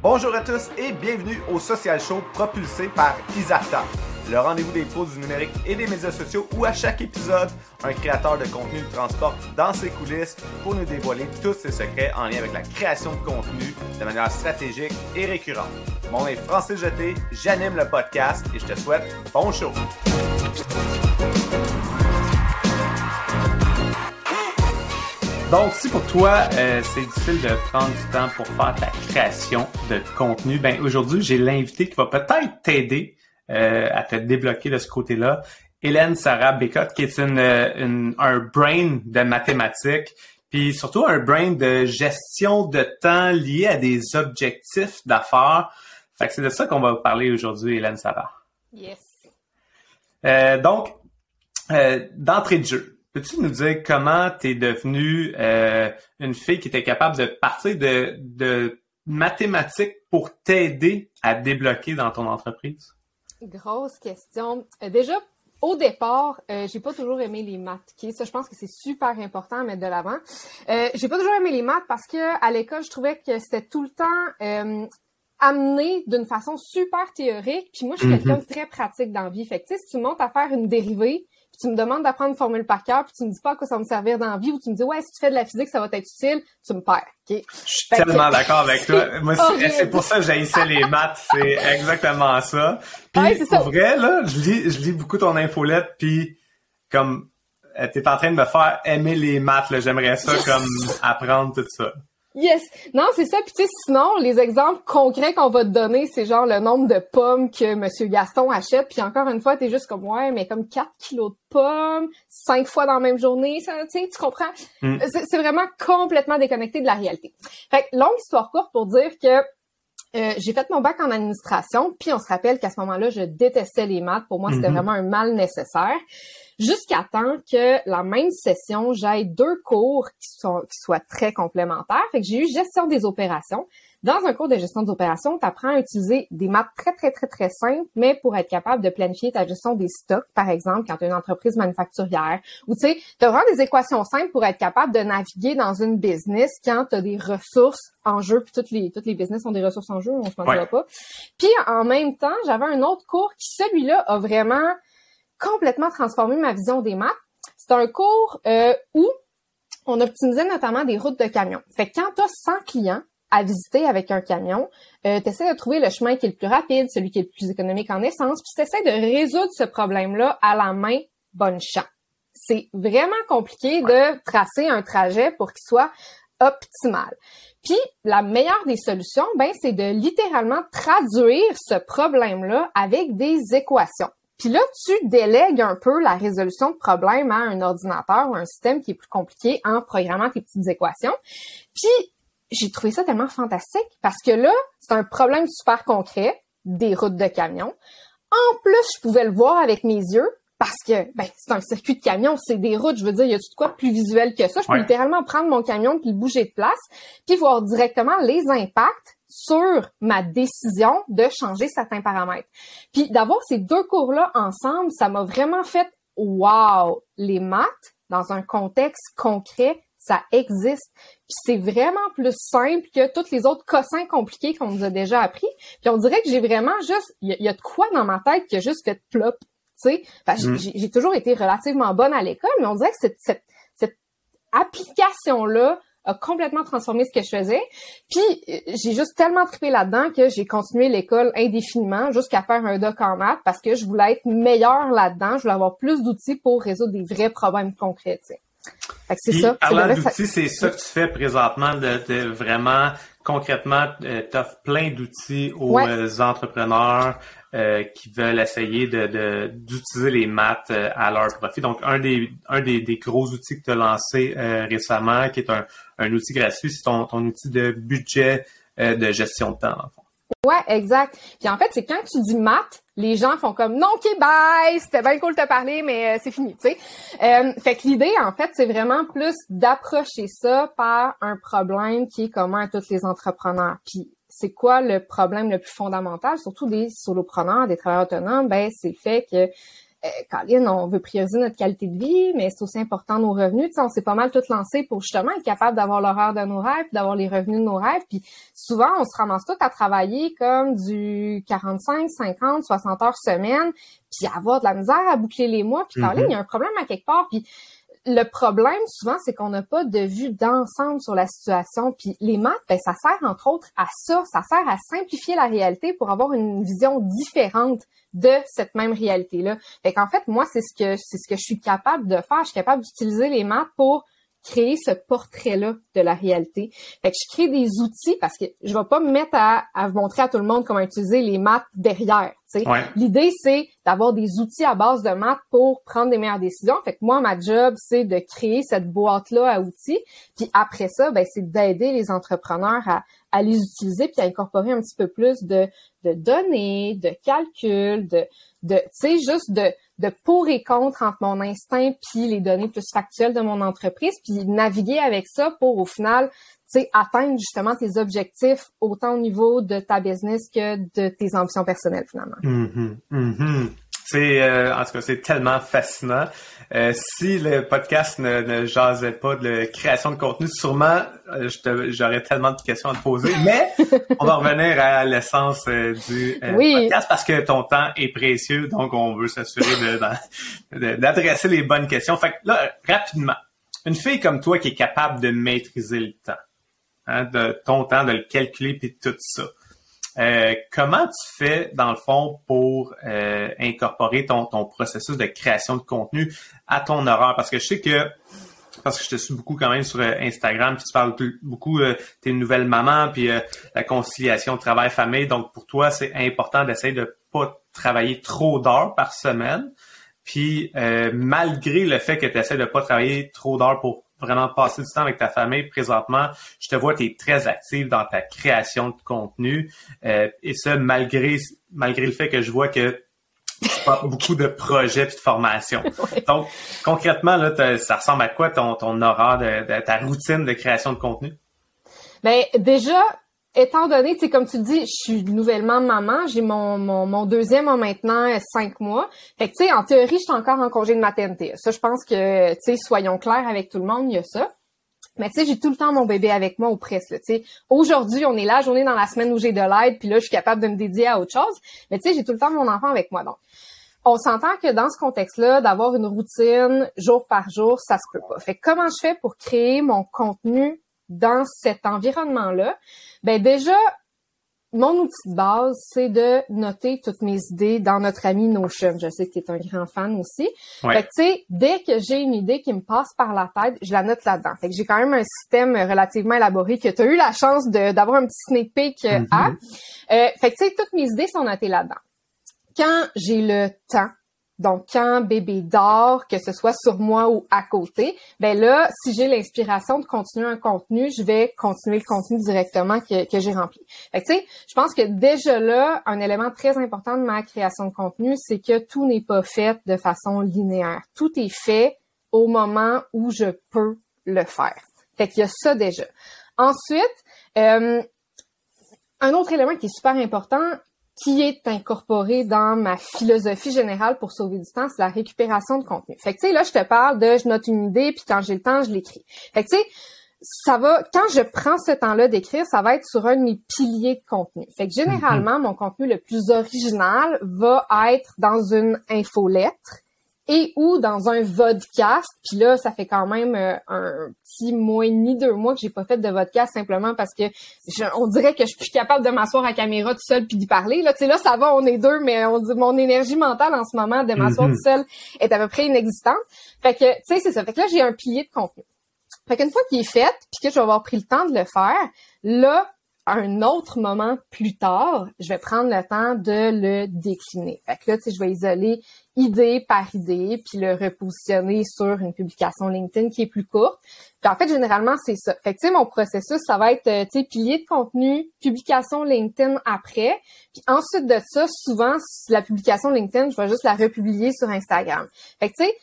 Bonjour à tous et bienvenue au Social Show propulsé par Isarta, le rendez-vous des pros du numérique et des médias sociaux où à chaque épisode, un créateur de contenu nous transporte dans ses coulisses pour nous dévoiler tous ses secrets en lien avec la création de contenu de manière stratégique et récurrente. Mon nom est Francis Jeté, j'anime le podcast et je te souhaite bon show. Donc, si pour toi, euh, c'est difficile de prendre du temps pour faire ta création de contenu, ben aujourd'hui, j'ai l'invité qui va peut-être t'aider euh, à te débloquer de ce côté-là. Hélène Sarah Bécotte, qui est une, une, un brain de mathématiques, puis surtout un brain de gestion de temps lié à des objectifs d'affaires. Fait que c'est de ça qu'on va parler aujourd'hui, Hélène Sarah. Yes. Euh, donc, euh, d'entrée de jeu, Peux-tu nous dire comment tu es devenue euh, une fille qui était capable de partir de, de mathématiques pour t'aider à débloquer dans ton entreprise? Grosse question. Euh, déjà, au départ, euh, j'ai pas toujours aimé les maths. Okay? Ça, je pense que c'est super important à mettre de l'avant. Euh, j'ai pas toujours aimé les maths parce que à l'école, je trouvais que c'était tout le temps amené d'une façon super théorique. Puis moi, je suis quelqu'un de très pratique dans la vie. Fait que, si tu montes à faire une dérivée, puis tu me demandes d'apprendre une formule par cœur, puis tu me dis pas à quoi ça va me servir dans la vie, ou tu me dis ouais, si tu fais de la physique, ça va être utile, tu me perds. Okay? Je suis tellement d'accord avec toi. Moi, c'est pour ça que j'haïssais les maths, c'est exactement ça. Puis ouais, pour vrai, là, je lis, je lis beaucoup ton infolette, puis comme t'es en train de me faire aimer les maths, là, j'aimerais ça comme apprendre tout ça. Yes. Non, c'est ça. Puis tu sais, sinon, les exemples concrets qu'on va te donner, c'est genre le nombre de pommes que Monsieur Gaston achète. Puis encore une fois, t'es juste comme ouais, mais comme 4 kilos de pommes, cinq fois dans la même journée, ça, tu comprends? Mm. C'est vraiment complètement déconnecté de la réalité. Fait que longue histoire courte pour dire que euh, j'ai fait mon bac en administration, puis on se rappelle qu'à ce moment-là, je détestais les maths. Pour moi, c'était mm-hmm. vraiment un mal nécessaire jusqu'à temps que la même session, j'aille deux cours qui, sont, qui soient très complémentaires. Fait que j'ai eu gestion des opérations. Dans un cours de gestion des opérations, tu apprends à utiliser des maths très, très, très, très simples, mais pour être capable de planifier ta gestion des stocks, par exemple, quand tu as une entreprise manufacturière, ou tu sais, tu as vraiment des équations simples pour être capable de naviguer dans une business quand tu as des ressources en jeu, puis toutes les, toutes les business ont des ressources en jeu, on se mentira pas. Puis en même temps, j'avais un autre cours qui, celui-là, a vraiment complètement transformé ma vision des maths. C'est un cours euh, où on optimisait notamment des routes de camions. Fait que quand tu as 100 clients à visiter avec un camion, euh, tu essaies de trouver le chemin qui est le plus rapide, celui qui est le plus économique en essence, puis tu essaies de résoudre ce problème-là à la main bonne champ. C'est vraiment compliqué de tracer un trajet pour qu'il soit optimal. Puis la meilleure des solutions, ben c'est de littéralement traduire ce problème-là avec des équations. Puis là, tu délègues un peu la résolution de problèmes à un ordinateur ou un système qui est plus compliqué en programmant tes petites équations. Puis j'ai trouvé ça tellement fantastique parce que là, c'est un problème super concret, des routes de camions. En plus, je pouvais le voir avec mes yeux parce que ben, c'est un circuit de camion, c'est des routes, je veux dire, il y a tout quoi de plus visuel que ça? Je peux littéralement prendre mon camion puis le bouger de place, puis voir directement les impacts sur ma décision de changer certains paramètres. Puis d'avoir ces deux cours-là ensemble, ça m'a vraiment fait wow, les maths dans un contexte concret, ça existe. Puis c'est vraiment plus simple que tous les autres cossins compliqués qu'on nous a déjà appris. Puis on dirait que j'ai vraiment juste, il y, a de quoi dans ma tête qui a juste fait plop. Tu sais, mm. j'ai toujours été relativement bonne à l'école, mais on dirait que cette, cette, cette application-là a complètement transformé ce que je faisais. Puis j'ai juste tellement trippé là-dedans que j'ai continué l'école indéfiniment jusqu'à faire un doc en maths parce que je voulais être meilleure là-dedans, je voulais avoir plus d'outils pour résoudre des vrais problèmes concrets. C'est ça. Parlant d'outils, c'est ça que tu fais présentement, de, vraiment concrètement, euh, tu offres plein d'outils aux euh, entrepreneurs euh, qui veulent essayer de, d'utiliser les maths à leur profit. Donc, un des un des, des gros outils que tu as lancé récemment, qui est un, un outil gratuit, c'est ton, ton outil de budget de gestion de temps, en fond. Ouais, exact. Puis en fait, c'est quand tu dis maths, les gens font comme non, ok, bye, c'était bien cool de te parler, mais euh, c'est fini, tu sais. Euh, fait que l'idée, en fait, c'est vraiment plus d'approcher ça par un problème qui est commun à tous les entrepreneurs. Puis c'est quoi le problème le plus fondamental, surtout des solopreneurs, des travailleurs autonomes, ben c'est le fait que euh, Colin, on veut prioriser notre qualité de vie, mais c'est aussi important nos revenus. sais, on s'est pas mal tout lancé pour justement être capable d'avoir l'horaire de nos rêves, d'avoir les revenus de nos rêves. Puis souvent, on se ramasse tout à travailler comme du 45, 50, 60 heures semaine, puis avoir de la misère à boucler les mois. Puis Colin, mm-hmm. il y a un problème à quelque part. Puis le problème, souvent, c'est qu'on n'a pas de vue d'ensemble sur la situation. Puis les maths, ben, ça sert entre autres à ça. Ça sert à simplifier la réalité pour avoir une vision différente de cette même réalité-là. Fait qu'en fait, moi, c'est ce que c'est ce que je suis capable de faire. Je suis capable d'utiliser les maths pour créer ce portrait-là de la réalité. Fait que je crée des outils parce que je vais pas me mettre à, à montrer à tout le monde comment utiliser les maths derrière. L'idée, c'est d'avoir des outils à base de maths pour prendre des meilleures décisions. Fait que moi, ma job, c'est de créer cette boîte-là à outils. Puis après ça, ben, c'est d'aider les entrepreneurs à, à les utiliser puis à incorporer un petit peu plus de, de données, de calculs, de, de tu sais, juste de, de pour et contre entre mon instinct puis les données plus factuelles de mon entreprise, puis naviguer avec ça pour au final, tu atteindre justement tes objectifs autant au niveau de ta business que de tes ambitions personnelles finalement. Mm-hmm. Mm-hmm. C'est euh, en tout cas c'est tellement fascinant. Euh, si le podcast ne, ne jasait pas de création de contenu, sûrement euh, j'aurais tellement de questions à te poser. Mais on va revenir à l'essence du podcast parce que ton temps est précieux, donc on veut s'assurer d'adresser les bonnes questions. Fait que là, rapidement, une fille comme toi qui est capable de maîtriser le temps, hein, de ton temps, de le calculer puis tout ça. Euh, comment tu fais, dans le fond, pour euh, incorporer ton, processus de création de contenu à ton horaire? Parce que je sais que, parce que je te suis beaucoup quand même sur euh, Instagram, puis tu parles beaucoup, euh, t'es une nouvelle maman, puis la conciliation travail-famille. Donc, pour toi, c'est important d'essayer de pas travailler trop d'heures par semaine. Puis, malgré le fait que tu essaies de pas travailler trop d'heures pour vraiment passer du temps avec ta famille présentement. Je te vois, tu es très active dans ta création de contenu. Euh, et ça, malgré, malgré le fait que je vois que tu pas beaucoup de projets et de formations. Donc, concrètement, là, ça ressemble à quoi ton, ton horaire de, ta routine de création de contenu? Ben, déjà, étant donné, tu sais, comme tu dis, je suis nouvellement maman, j'ai mon, mon, mon, deuxième en maintenant euh, cinq mois. Fait que, tu sais, en théorie, je suis encore en congé de maternité. Ça, je pense que, tu sais, soyons clairs avec tout le monde, il y a ça. Mais tu sais, j'ai tout le temps mon bébé avec moi ou presque. Tu sais, aujourd'hui, on est là, journée dans la semaine où j'ai de l'aide, puis là, je suis capable de me dédier à autre chose. Mais tu sais, j'ai tout le temps mon enfant avec moi. Donc, on s'entend que dans ce contexte-là, d'avoir une routine jour par jour, ça se peut pas. Fait que comment je fais pour créer mon contenu dans cet environnement-là, ben déjà, mon outil de base, c'est de noter toutes mes idées dans notre ami Notion. Je sais que tu es un grand fan aussi. Fait que, tu sais, dès que j'ai une idée qui me passe par la tête, je la note là-dedans. Fait que j'ai quand même un système relativement élaboré que tu as eu la chance d'avoir un petit sneak peek euh, à. Euh, fait que, tu sais, toutes mes idées sont notées là-dedans. Quand j'ai le temps, donc, quand bébé dort, que ce soit sur moi ou à côté, ben là, si j'ai l'inspiration de continuer un contenu, je vais continuer le contenu directement que, j'ai rempli. Fait tu sais, je pense que déjà là, un élément très important de ma création de contenu, c'est que tout n'est pas fait de façon linéaire. Tout est fait au moment où je peux le faire. Fait qu'il y a ça déjà. Ensuite, euh, un autre élément qui est super important, qui est incorporé dans ma philosophie générale pour sauver du temps, c'est la récupération de contenu. Fait que tu sais là, je te parle de je note une idée puis quand j'ai le temps, je l'écris. Fait que tu sais ça va quand je prends ce temps-là d'écrire, ça va être sur un de mes piliers de contenu. Fait que généralement, mon contenu le plus original va être dans une infolettre et ou dans un vodcast. Puis là, ça fait quand même euh, un petit mois et demi, deux mois que j'ai pas fait de vodcast simplement parce que on dirait que je suis plus capable de m'asseoir à caméra tout seul puis d'y parler. Là, tu sais, là, ça va, on est deux, mais on dit mon énergie mentale en ce moment de m'asseoir mm-hmm. tout seul est à peu près inexistante. Fait que, tu sais, c'est ça. Fait que là, j'ai un pilier de contenu. Fait qu'une fois qu'il est fait, puis que je vais avoir pris le temps de le faire, là, un autre moment plus tard, je vais prendre le temps de le décliner. Fait que là, tu sais, je vais isoler idée par idée, puis le repositionner sur une publication LinkedIn qui est plus courte. Puis en fait, généralement, c'est ça. Fait que, mon processus, ça va être, euh, tu sais, pilier de contenu, publication LinkedIn après. Puis ensuite de ça, souvent, la publication LinkedIn, je vais juste la republier sur Instagram. Fait que, tu sais,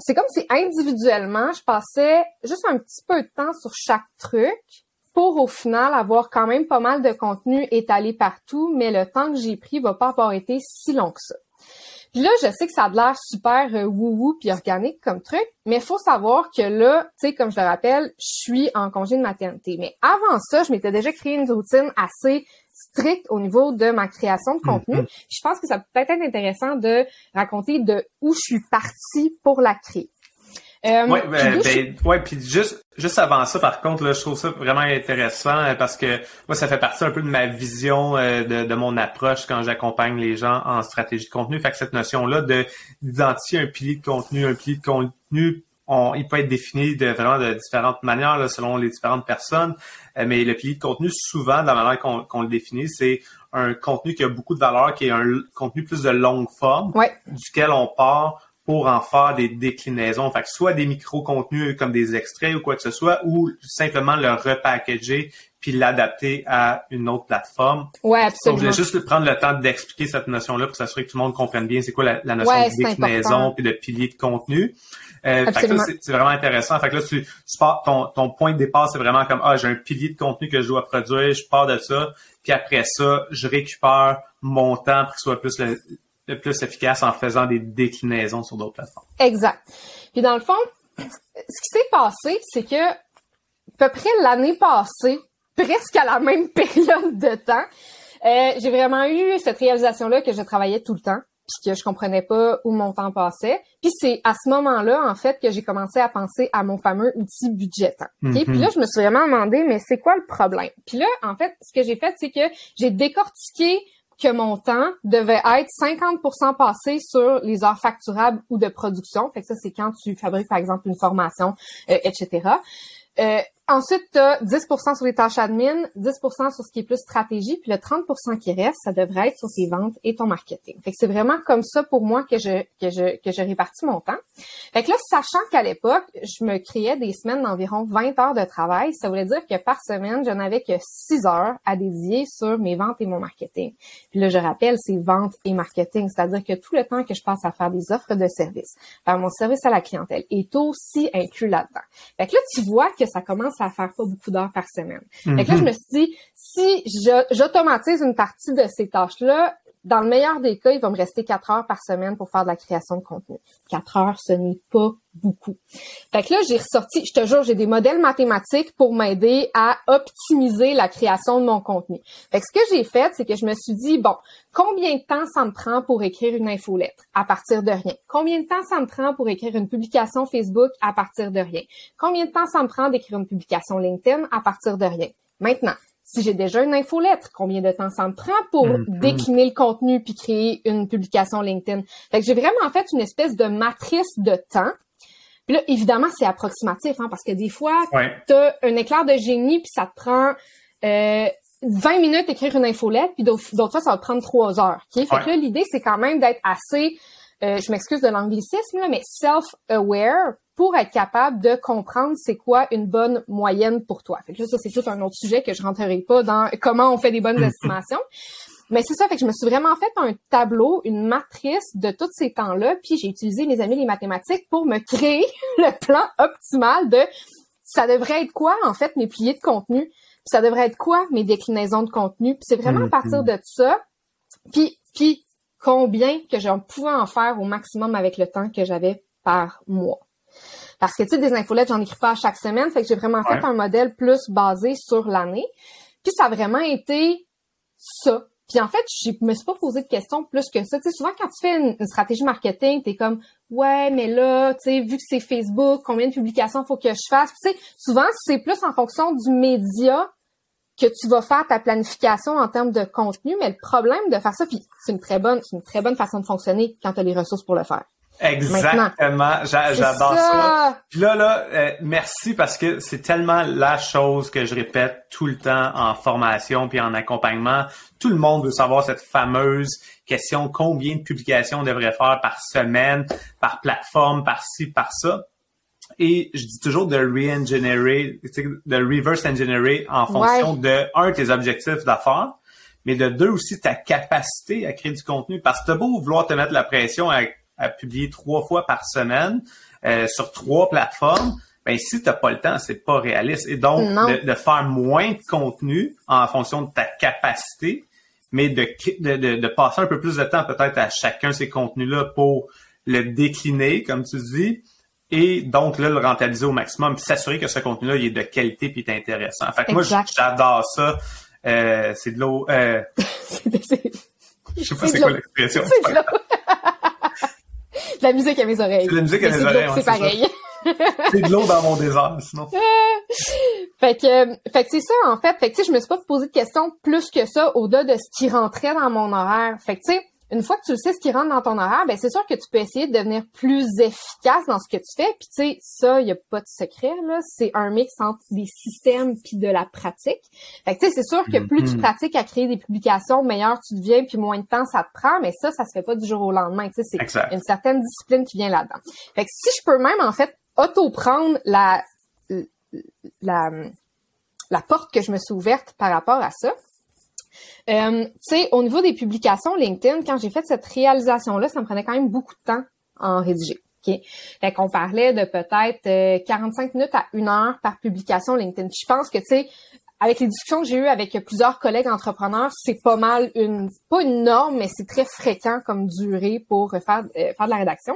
c'est comme si individuellement, je passais juste un petit peu de temps sur chaque truc pour au final avoir quand même pas mal de contenu étalé partout, mais le temps que j'ai pris va pas avoir été si long que ça. Puis là, je sais que ça a l'air super euh, wou-wou puis organique comme truc, mais il faut savoir que là, tu sais, comme je le rappelle, je suis en congé de maternité. Mais avant ça, je m'étais déjà créé une routine assez stricte au niveau de ma création de contenu. Mm-hmm. Je pense que ça peut être intéressant de raconter de où je suis partie pour la créer. Euh, oui, ben, ben, ouais, puis juste juste avant ça, par contre, là, je trouve ça vraiment intéressant euh, parce que moi, ça fait partie un peu de ma vision euh, de, de, mon approche quand j'accompagne les gens en stratégie de contenu. Fait que cette notion-là de d'identifier un pilier de contenu, un pilier de contenu, on, il peut être défini de vraiment de différentes manières là, selon les différentes personnes. Euh, mais le pilier de contenu, souvent, de la manière qu'on le définit, c'est un contenu qui a beaucoup de valeur, qui est un contenu plus de longue forme, duquel on part pour en faire des déclinaisons. Fait que soit des micro-contenus comme des extraits ou quoi que ce soit, ou simplement le repackager puis l'adapter à une autre plateforme. Ouais, absolument. Donc, je vais juste prendre le temps d'expliquer cette notion-là pour s'assurer que tout le monde comprenne bien c'est quoi la, notion de déclinaison puis de pilier de contenu. Euh, c'est vraiment intéressant. Fait que là, tu, ton, ton point de départ, c'est vraiment comme ah, j'ai un pilier de contenu que je dois produire, je pars de ça, puis après ça, je récupère mon temps pour qu'il soit plus le plus efficace en faisant des déclinaisons sur d'autres plateformes. Exact. Puis dans le fond, ce qui s'est passé, c'est que à peu près l'année passée, presque à la même période de temps, euh, j'ai vraiment eu cette réalisation-là que je travaillais tout le temps, puis que je comprenais pas où mon temps passait. Puis c'est à ce moment-là, en fait, que j'ai commencé à penser à mon fameux outil budgétant. Okay? Puis là, je me suis vraiment demandé, mais c'est quoi le problème? Puis là, en fait, ce que j'ai fait, c'est que j'ai décortiqué que mon temps devait être 50% passé sur les heures facturables ou de production. Fait que ça, c'est quand tu fabriques, par exemple, une formation, euh, etc. ensuite, tu as 10 sur les tâches admin, 10 sur ce qui est plus stratégie, puis le 30 qui reste, ça devrait être sur tes ventes et ton marketing. Fait que c'est vraiment comme ça pour moi que je que je que je répartis mon temps. Fait que là, sachant qu'à l'époque, je me créais des semaines d'environ 20 heures de travail, ça voulait dire que par semaine, je n'avais que 6 heures à dédier sur mes ventes et mon marketing. Puis là, je rappelle, c'est ventes et marketing, c'est-à-dire que tout le temps que je passe à faire des offres de services, faire mon service à la clientèle est aussi inclus là-dedans. Fait que là, tu vois que ça commence à faire pas beaucoup d'heures par semaine. Fait que là, je mhm. me suis dit, si j'automatise une partie de ces tâches-là, dans le meilleur des cas, il va me rester quatre heures par semaine pour faire de la création de contenu. Quatre heures, ce n'est pas beaucoup. Fait que là, j'ai ressorti, je te jure, j'ai des modèles mathématiques pour m'aider à optimiser la création de mon contenu. Fait que ce que j'ai fait, c'est que je me suis dit, bon, combien de temps ça me prend pour écrire une infolettre? À partir de rien? Combien de temps ça me prend pour écrire une publication Facebook? À partir de rien? Combien de temps ça me prend d'écrire une publication LinkedIn? À partir de rien? Maintenant, si j'ai déjà une infolettre, combien de temps ça me prend pour mm-hmm. décliner le contenu puis créer une publication LinkedIn? Fait que j'ai vraiment fait une espèce de matrice de temps. Puis là, évidemment, c'est approximatif, hein, parce que des fois, tu as un éclair de génie, puis ça te prend euh, 20 minutes d'écrire une infolette, puis d'autres fois, ça va te prendre 3 heures. Fait que là, l'idée, c'est quand même d'être assez, euh, je m'excuse de l'anglicisme, mais self-aware pour être capable de comprendre c'est quoi une bonne moyenne pour toi. Fait que ça, c'est tout un autre sujet que je rentrerai pas dans comment on fait des bonnes estimations. Mais c'est ça, fait que je me suis vraiment fait un tableau, une matrice de tous ces temps-là, puis j'ai utilisé mes amis les mathématiques pour me créer le plan optimal de ça devrait être quoi en fait mes piliers de contenu, puis ça devrait être quoi mes déclinaisons de contenu, puis c'est vraiment à partir mm-hmm. de ça, puis puis combien que j'en pouvais en faire au maximum avec le temps que j'avais par mois. Parce que, tu sais, des infolettes, j'en écris pas à chaque semaine. Fait que j'ai vraiment fait un modèle plus basé sur l'année. Puis ça a vraiment été ça. Puis en fait, je me suis pas posé de questions plus que ça. Tu sais, souvent quand tu fais une, stratégie marketing, tu es comme ouais, mais là, tu sais, vu que c'est Facebook, combien de publications faut que je fasse. Tu sais, souvent c'est plus en fonction du média que tu vas faire ta planification en termes de contenu, mais le problème de faire ça, puis c'est une très bonne, c'est une très bonne façon de fonctionner quand tu as les ressources pour le faire. Exactement. J'adore ça. Puis là, là, euh, merci parce que c'est tellement la chose que je répète tout le temps en formation puis en accompagnement. Tout le monde veut savoir cette fameuse question combien de publications on devrait faire par semaine, par plateforme, par ci, par ça. Et je dis toujours de re-engineer, de reverse engineer en fonction de, un, tes objectifs d'affaires, mais de deux aussi ta capacité à créer du contenu. Parce que t'as beau vouloir te mettre la pression à à publier trois fois par semaine euh, sur trois plateformes, ben si t'as pas le temps, c'est pas réaliste. Et donc de, faire moins de contenu en fonction de ta capacité, mais de, de, de, passer un peu plus de temps peut-être à chacun ces contenus-là pour le décliner, comme tu dis, et donc là, le rentabiliser au maximum, puis s'assurer que ce contenu-là il est de qualité puis est intéressant. En fait moi, j'adore ça. Euh, c'est de l'eau. Euh... Je sais pas c'est quoi l'expression. De la musique à mes oreilles. C'est la musique à mes oreilles. C'est pareil. c'est de l'eau dans mon désert, sinon. fait que, fait que c'est ça, en fait. Fait que, tu sais, je me suis pas posé de questions plus que ça au-delà de ce qui rentrait dans mon horaire. Fait que, tu sais, une fois que tu sais ce qui rentre dans ton horaire, ben c'est sûr que tu peux essayer de devenir plus efficace dans ce que tu fais. Puis tu sais, ça, il y a pas de secret là. C'est un mix entre des systèmes puis de la pratique. Fait que tu sais, c'est sûr que plus tu mm-hmm. pratiques à créer des publications, meilleur tu deviens, puis moins de temps ça te prend. Mais ça, ça se fait pas du jour au lendemain. Tu sais, c'est une certaine discipline qui vient là-dedans. Fait que si je peux même en fait auto-prendre la la la porte que je me suis ouverte par rapport à ça, euh, tu sais, au niveau des publications LinkedIn, quand j'ai fait cette réalisation-là, ça me prenait quand même beaucoup de temps en rédiger. OK? Fait qu'on parlait de peut-être 45 euh, minutes à une heure par publication LinkedIn. je pense que, tu sais, avec les discussions que j'ai eues avec plusieurs collègues entrepreneurs, c'est pas mal une, pas une norme, mais c'est très fréquent comme durée pour faire, euh, faire de la rédaction.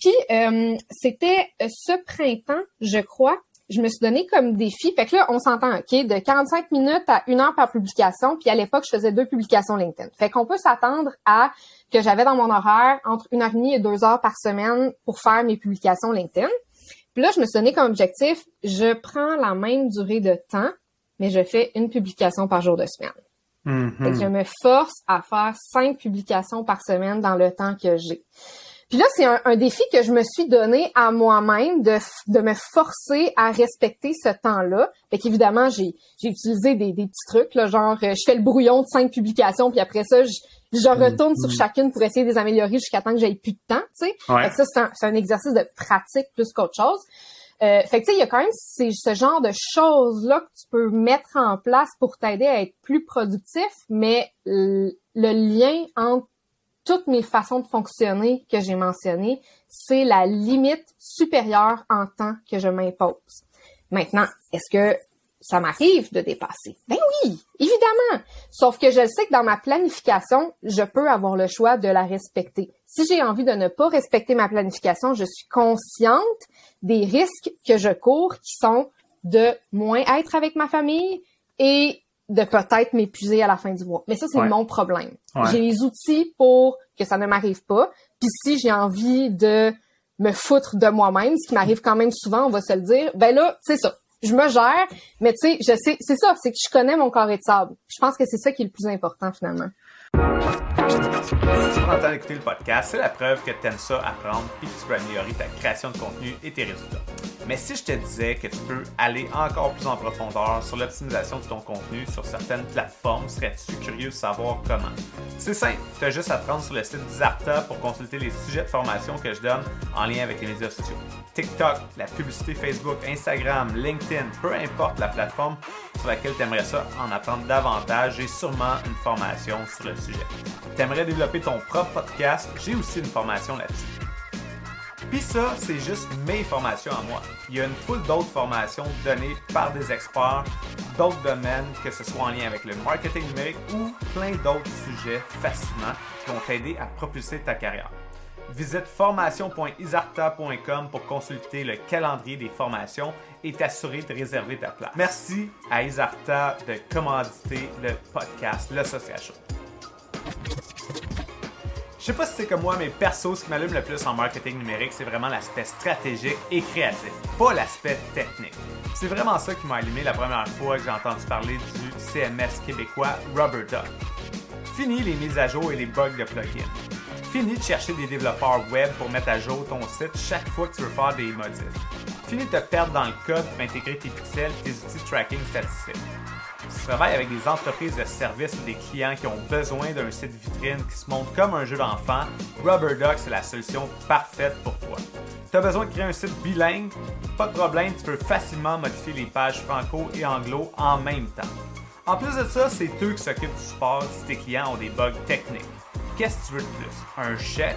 Puis, euh, c'était ce printemps, je crois, je me suis donné comme défi. Fait que là, on s'entend, OK, de 45 minutes à une heure par publication. Puis à l'époque, je faisais deux publications LinkedIn. Fait qu'on peut s'attendre à que j'avais dans mon horaire entre une heure et demie et deux heures par semaine pour faire mes publications LinkedIn. Puis là, je me suis donné comme objectif, je prends la même durée de temps, mais je fais une publication par jour de semaine. Fait que je me force à faire cinq publications par semaine dans le temps que j'ai. Puis là, c'est un, défi que je me suis donné à moi-même de, de me forcer à respecter ce temps-là. Fait qu'évidemment, j'ai, j'ai utilisé des, des petits trucs, là, genre euh, je fais le brouillon de cinq publications, puis après ça, je, je mm, retourne sur chacune pour essayer de les améliorer jusqu'à temps que j'aille plus de temps, tu sais. Fait que ça, c'est un, c'est un exercice de pratique plus qu'autre chose. Euh, fait que tu sais, il y a quand même ce genre de choses-là que tu peux mettre en place pour t'aider à être plus productif, mais le lien entre toutes mes façons de fonctionner que j'ai mentionnées, c'est la limite supérieure en temps que je m'impose. Maintenant, est-ce que ça m'arrive de dépasser? Ben oui, évidemment. Sauf que je sais que dans ma planification, je peux avoir le choix de la respecter. Si j'ai envie de ne pas respecter ma planification, je suis consciente des risques que je cours qui sont de moins être avec ma famille et de peut-être m'épuiser à la fin du mois. Mais ça, c'est mon problème. J'ai les outils pour que ça ne m'arrive pas. Puis si j'ai envie de me foutre de moi-même, ce qui m'arrive quand même souvent, on va se le dire, ben là, c'est ça. Je me gère, mais tu sais, je sais, c'est ça, c'est que je connais mon carré de sable. Je pense que c'est ça qui est le plus important finalement. Si tu prends le temps d'écouter le podcast, c'est la preuve que tu aimes ça apprendre et que tu peux améliorer ta création de contenu et tes résultats. Mais si je te disais que tu peux aller encore plus en profondeur sur l'optimisation de ton contenu sur certaines plateformes, serais-tu curieux de savoir comment? C'est simple, tu as juste à te rendre sur le site d'Isarta pour consulter les sujets de formation que je donne en lien avec les médias sociaux. TikTok, la publicité Facebook, Instagram, LinkedIn, peu importe la plateforme sur laquelle tu aimerais ça en apprendre davantage, j'ai sûrement une formation sur le sujet. Tu aimerais développer ton propre podcast, j'ai aussi une formation là-dessus. Puis ça, c'est juste mes formations à moi. Il y a une foule d'autres formations données par des experts d'autres domaines, que ce soit en lien avec le marketing numérique ou plein d'autres sujets fascinants qui vont t'aider à propulser ta carrière. Visite formation.isarta.com pour consulter le calendrier des formations et t'assurer de réserver ta place. Merci à Isarta de commanditer le podcast Le Social Show. Je sais pas si c'est comme moi, mais perso, ce qui m'allume le plus en marketing numérique, c'est vraiment l'aspect stratégique et créatif, pas l'aspect technique. C'est vraiment ça qui m'a allumé la première fois que j'ai entendu parler du CMS québécois RubberDuck. Fini les mises à jour et les bugs de plugins. Fini de chercher des développeurs web pour mettre à jour ton site chaque fois que tu veux faire des modifs. Fini de te perdre dans le code pour intégrer tes pixels et tes outils de tracking statistiques tu travailles avec des entreprises de services et des clients qui ont besoin d'un site vitrine qui se montre comme un jeu d'enfant, RubberDuck, c'est la solution parfaite pour toi. Tu as besoin de créer un site bilingue? Pas de problème, tu peux facilement modifier les pages franco et anglo en même temps. En plus de ça, c'est eux qui s'occupent du support si tes clients ont des bugs techniques. Qu'est-ce que tu veux de plus? Un chèque?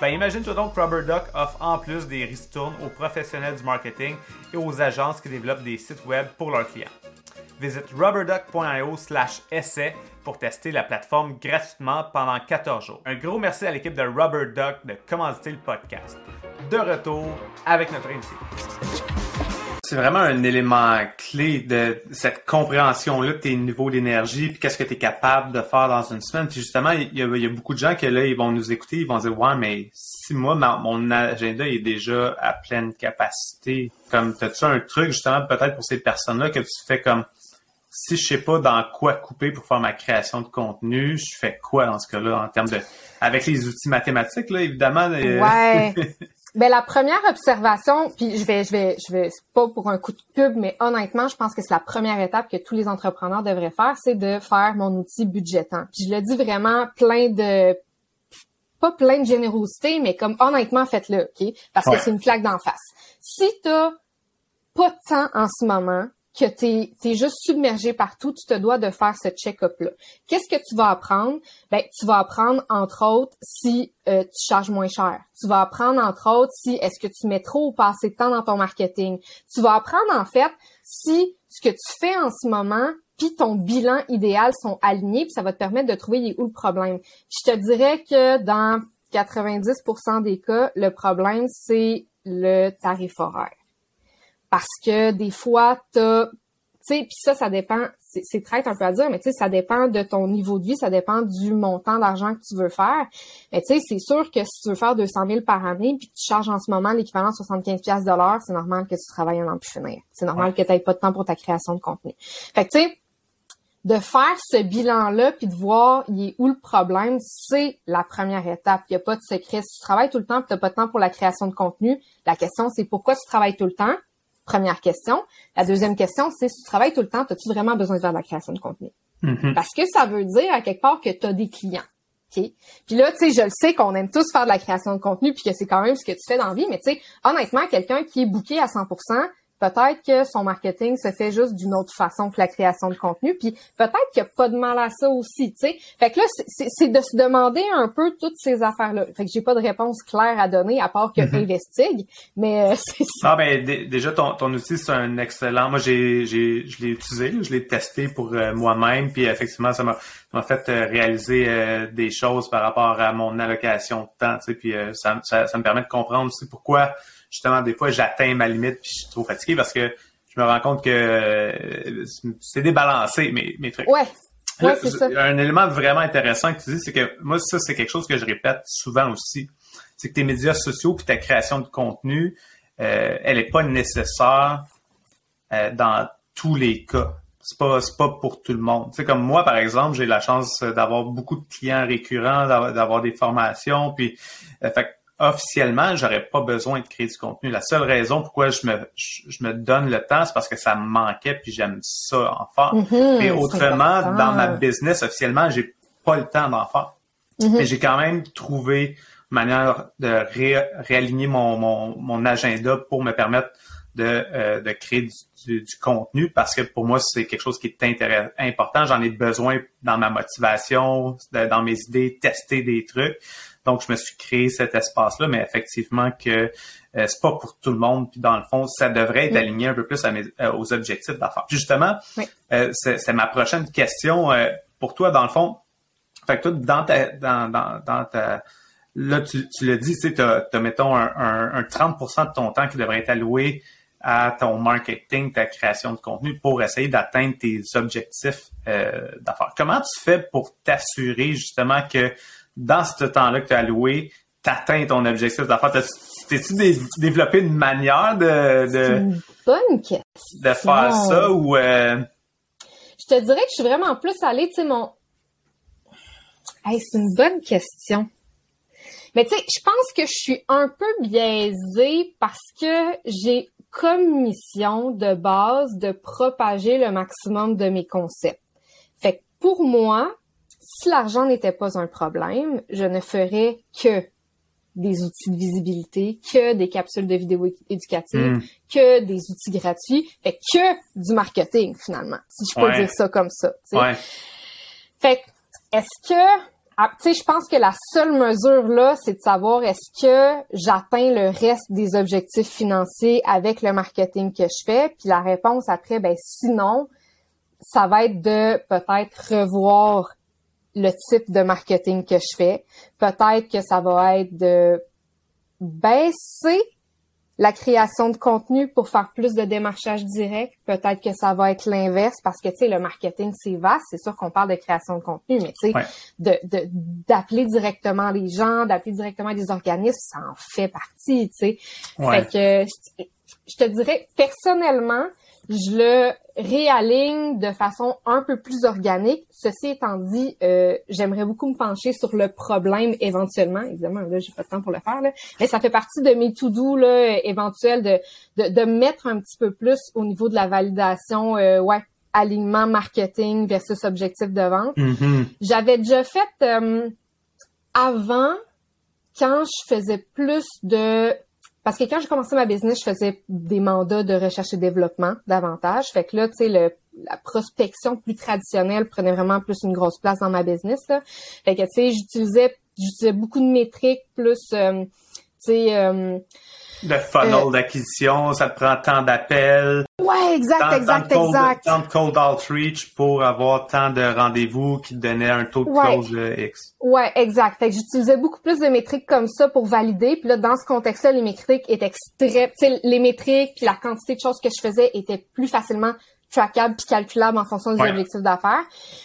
Ben imagine-toi donc que RubberDuck offre en plus des ristournes aux professionnels du marketing et aux agences qui développent des sites web pour leurs clients. Visite rubberduck.io slash essai pour tester la plateforme gratuitement pendant 14 jours. Un gros merci à l'équipe de Rubberduck de commanditer le podcast. De retour avec notre invité. C'est vraiment un élément clé de cette compréhension-là de tes niveaux d'énergie, puis qu'est-ce que tu es capable de faire dans une semaine. Puis justement, il y, a, beaucoup de gens qui là, ils vont nous écouter, ils vont dire Ouais, mais si moi, mon agenda est déjà à pleine capacité, comme as-tu un truc justement peut-être pour ces personnes-là que tu fais comme si je sais pas dans quoi couper pour faire ma création de contenu, je fais quoi dans ce cas-là en termes de avec les outils mathématiques là évidemment. Euh, ouais. ben la première observation, puis je vais je vais je vais pas pour un coup de pub, mais honnêtement, je pense que c'est la première étape que tous les entrepreneurs devraient faire, c'est de faire mon outil budgétant. Puis je le dis vraiment plein de pas plein de générosité, mais comme honnêtement faites-le, ok? Parce que c'est une claque d'en face. Si t'as pas de temps en ce moment, que tu es, juste submergé partout, tu te dois de faire ce check-up-là. Qu'est-ce que tu vas apprendre? Ben, tu vas apprendre, entre autres, si euh, tu charges moins cher. Tu vas apprendre, entre autres, si est-ce que tu mets trop ou pas assez de temps dans ton marketing. Tu vas apprendre, en fait, si ce que tu fais en ce moment puis ton bilan idéal sont alignés, puis ça va te permettre de trouver où le problème. je te dirais que dans 90% des cas, le problème, c'est le tarif horaire parce que des fois, t'as, tu sais, puis ça, ça dépend, c'est traite un peu à dire, mais tu sais, ça dépend de ton niveau de vie, ça dépend du montant d'argent que tu veux faire. Mais tu sais, c'est sûr que si tu veux faire 200 000 par année, puis que tu charges en ce moment l'équivalent de 75 pièces de l'heure, c'est normal que tu travailles un an plus finir. C'est normal que tu n'aies pas de temps pour ta création de contenu. Fait que tu sais, de faire ce bilan-là puis de voir il est où le problème, c'est la première étape. Il n'y a pas de secret. Si tu travailles tout le temps tu n'as pas de temps pour la création de contenu, la question c'est pourquoi tu travailles tout le temps? Première question. La deuxième question, c'est si tu travailles tout le temps, as-tu vraiment besoin de faire de la création de contenu? Mm-hmm. Parce que ça veut dire à quelque part que tu as des clients. OK? Puis là, tu sais, je le sais qu'on aime tous faire de la création de contenu puis que c'est quand même ce que tu fais dans la vie, mais tu sais, honnêtement, quelqu'un qui est booké à 100%, peut-être que son marketing se fait juste d'une autre façon que la création de contenu, puis peut-être qu'il n'y a pas de mal à ça aussi, tu sais. Fait que là, c'est de se demander un peu toutes ces affaires-là. Fait que j'ai pas de réponse claire à donner à part que mm investigue, mais euh, c'est ça. Ah ben déjà ton, ton outil c'est un excellent. Moi j'ai j'ai je l'ai utilisé, je l'ai testé pour euh, moi-même, puis effectivement ça m'a fait euh, réaliser des choses par rapport à mon allocation de temps, tu sais, puis ça, ça, ça me permet de comprendre aussi pourquoi justement, des fois, j'atteins ma limite puis je suis trop fatigué parce que je me rends compte que euh, c'est débalancé, mes, mes trucs. Ouais. ouais c'est ça. Un élément vraiment intéressant que tu dis, c'est que moi, ça, c'est quelque chose que je répète souvent aussi. C'est que tes médias sociaux puis ta création de contenu, euh, elle n'est pas nécessaire euh, dans tous les cas. C'est pas, pas pour tout le monde. Tu sais, comme moi, par exemple, j'ai la chance d'avoir beaucoup de clients récurrents, d'avoir des formations, puis fait officiellement, j'aurais pas besoin de créer du contenu. La seule raison pourquoi je me, je, me donne le temps, c'est parce que ça me manquait puis j'aime ça en faire. Mais mhm, autrement, dans ma business, officiellement, j'ai pas le temps d'en faire. Mais mhm. j'ai quand même trouvé une manière de réaligner mon, mon, mon, agenda pour me permettre de, euh, de créer du, du, contenu parce que pour moi, c'est quelque chose qui est important. J'en ai besoin dans ma motivation, dans mes idées, tester des trucs. Donc, je me suis créé cet espace-là, mais effectivement que euh, c'est pas pour tout le monde. Puis dans le fond, ça devrait être aligné un peu plus euh, aux objectifs d'affaires. Justement, euh, c'est ma prochaine question pour toi, dans le fond. Fait que toi, dans ta, dans, dans, ta là, tu, tu l'as dit, tu sais, tu as, mettons, un, un, 30 de ton temps qui devrait être alloué à ton marketing, ta création de contenu pour essayer d'atteindre tes objectifs d'affaires. Comment tu fais pour t'assurer justement que dans ce temps-là que tu as alloué, tu atteins ton objectif d'affaires? T'es-tu développé une manière de, de, une bonne question. de faire ça ou... Euh... Je te dirais que je suis vraiment plus allée, tu sais, mon... Hey, c'est une bonne question. Mais tu sais, je pense que je suis un peu biaisée parce que j'ai comme mission de base de propager le maximum de mes concepts. Fait que pour moi, si l'argent n'était pas un problème, je ne ferais que des outils de visibilité, que des capsules de vidéos éducatives, hmm. que des outils gratuits, fait que du marketing finalement, si je peux dire ça comme ça. Ouais. Fait est-ce que ah, tu sais, je pense que la seule mesure là, c'est de savoir est-ce que j'atteins le reste des objectifs financiers avec le marketing que je fais? Puis la réponse après, ben sinon, ça va être de peut-être revoir le type de marketing que je fais. Peut-être que ça va être de baisser la création de contenu pour faire plus de démarchage direct. Peut-être que ça va être l'inverse parce que, tu sais, le marketing, c'est vaste. C'est sûr qu'on parle de création de contenu, mais tu sais, de, d'appeler directement les gens, d'appeler directement les organismes, ça en fait partie, tu sais. Fait que, je te dirais, personnellement, je le réaligne de façon un peu plus organique. Ceci étant dit, euh, j'aimerais beaucoup me pencher sur le problème éventuellement. Évidemment, là, j'ai pas de temps pour le faire, là. mais ça fait partie de mes to-do éventuels de, de, de, mettre un petit peu plus au niveau de la validation, euh, ouais, alignement marketing versus objectif de vente. Mm-hmm. J'avais déjà fait euh, avant, quand je faisais plus de parce que quand j'ai commencé ma business, je faisais des mandats de recherche et développement davantage. Fait que là, tu sais, la prospection plus traditionnelle prenait vraiment plus une grosse place dans ma business. Là. Fait que, tu sais, j'utilisais, j'utilisais beaucoup de métriques plus, euh, tu sais... Euh, le funnel euh, d'acquisition, ça te prend tant d'appels. Ouais, exact, exact, exact. Tant de cold outreach pour avoir tant de rendez-vous qui te donnaient un taux de close X. Ouais, exact. Fait que j'utilisais beaucoup plus de métriques comme ça pour valider. Puis là, dans ce contexte-là, les métriques étaient extrêmes. Les métriques puis la quantité de choses que je faisais étaient plus facilement trackable puis calculable en fonction des objectifs d'affaires.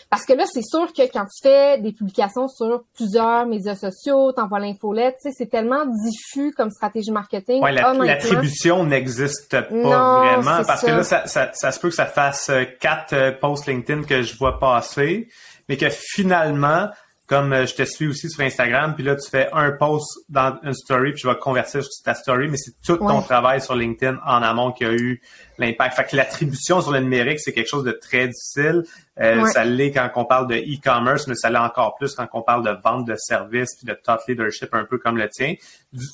Parce que là, c'est sûr que quand tu fais des publications sur plusieurs médias sociaux, t'envoies l'infolette, tu sais, c'est tellement diffus comme stratégie marketing. Ouais, l'attribution n'existe pas vraiment parce que là, ça, ça, ça, se peut que ça fasse quatre euh, posts LinkedIn que je vois passer, mais que finalement, comme euh, je te suis aussi sur Instagram, puis là, tu fais un post dans une story, puis je vais convertir sur ta story, mais c'est tout ton travail sur LinkedIn en amont qui a eu l'impact. Fait que l'attribution sur le numérique, c'est quelque chose de très difficile. Euh, ça l'est quand on parle de e-commerce, mais ça l'est encore plus quand on parle de vente de services, puis de thought leadership un peu comme le tien.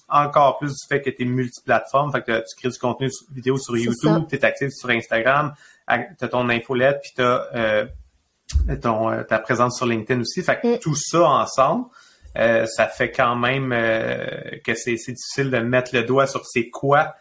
encore plus du fait que tu es multiplateforme, fait que tu crées du contenu vidéo sur YouTube, tu es actif sur Instagram, tu as ton infolette, puis tu as... Euh, ton, euh, ta présence sur LinkedIn aussi. Fait que mm. tout ça ensemble, euh, ça fait quand même euh, que c'est difficile de mettre le doigt sur c'est quoi,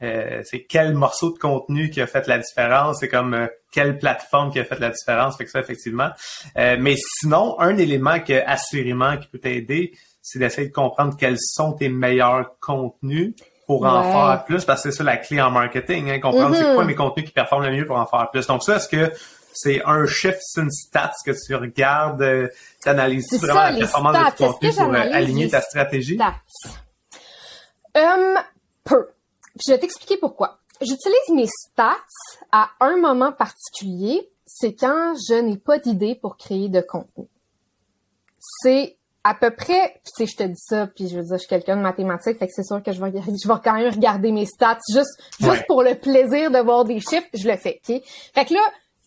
c'est quel morceau de contenu qui a fait la différence, c'est comme quelle plateforme qui a fait la différence. Fait que ça, effectivement. mais sinon, un élément que assurément qui peut t'aider, c'est d'essayer de comprendre quels sont tes meilleurs contenus pour en faire plus, parce que c'est ça la clé en marketing, hein, comprendre c'est mm-hmm. quoi mes contenus qui performent le mieux pour en faire plus. Donc ça, est-ce que c'est un chiffre, c'est une stats que tu regardes, euh, tu analyses vraiment la performance de ton contenu pour euh, aligner ta stratégie? Um, peu. je vais t'expliquer pourquoi. J'utilise mes stats à un moment particulier, c'est quand je n'ai pas d'idée pour créer de contenu. C'est à peu près, tu sais, je te dis ça, puis je veux dire, je suis quelqu'un de mathématiques, fait que c'est sûr que je vais, je vais quand même regarder mes stats juste, juste pour le plaisir de voir des chiffres, je le fais, ok? Fait que là,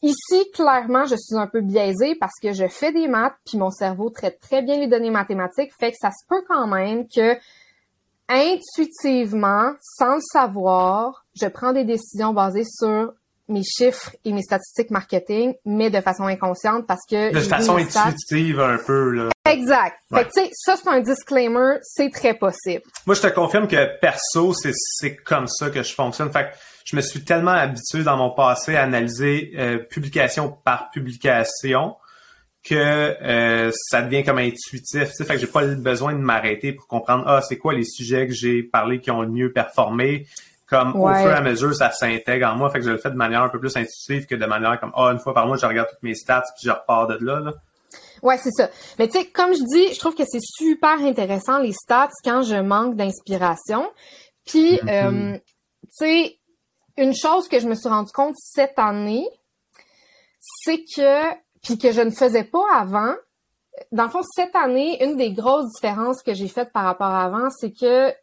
Ici, clairement, je suis un peu biaisée parce que je fais des maths, puis mon cerveau traite très bien les données mathématiques, fait que ça se peut quand même que intuitivement, sans le savoir, je prends des décisions basées sur mes chiffres et mes statistiques marketing, mais de façon inconsciente parce que... De façon intuitive un peu, là. Exact. Fait que, tu sais, ça, c'est un disclaimer, c'est très possible. Moi, je te confirme que perso, c'est comme ça que je fonctionne. Fait que je me suis tellement habitué dans mon passé à analyser euh, publication par publication que euh, ça devient comme intuitif. Tu sais, fait que j'ai pas besoin de m'arrêter pour comprendre ah c'est quoi les sujets que j'ai parlé qui ont le mieux performé? Comme au fur et à mesure, ça s'intègre en moi. Fait que je le fais de manière un peu plus intuitive que de manière comme ah une fois par mois je regarde toutes mes stats puis je repars de là. là. Ouais, c'est ça. Mais tu sais, comme je dis, je trouve que c'est super intéressant les stats quand je manque d'inspiration. Puis, mm-hmm. euh, tu sais, une chose que je me suis rendu compte cette année, c'est que, puis que je ne faisais pas avant, dans le fond, cette année, une des grosses différences que j'ai faites par rapport à avant, c'est que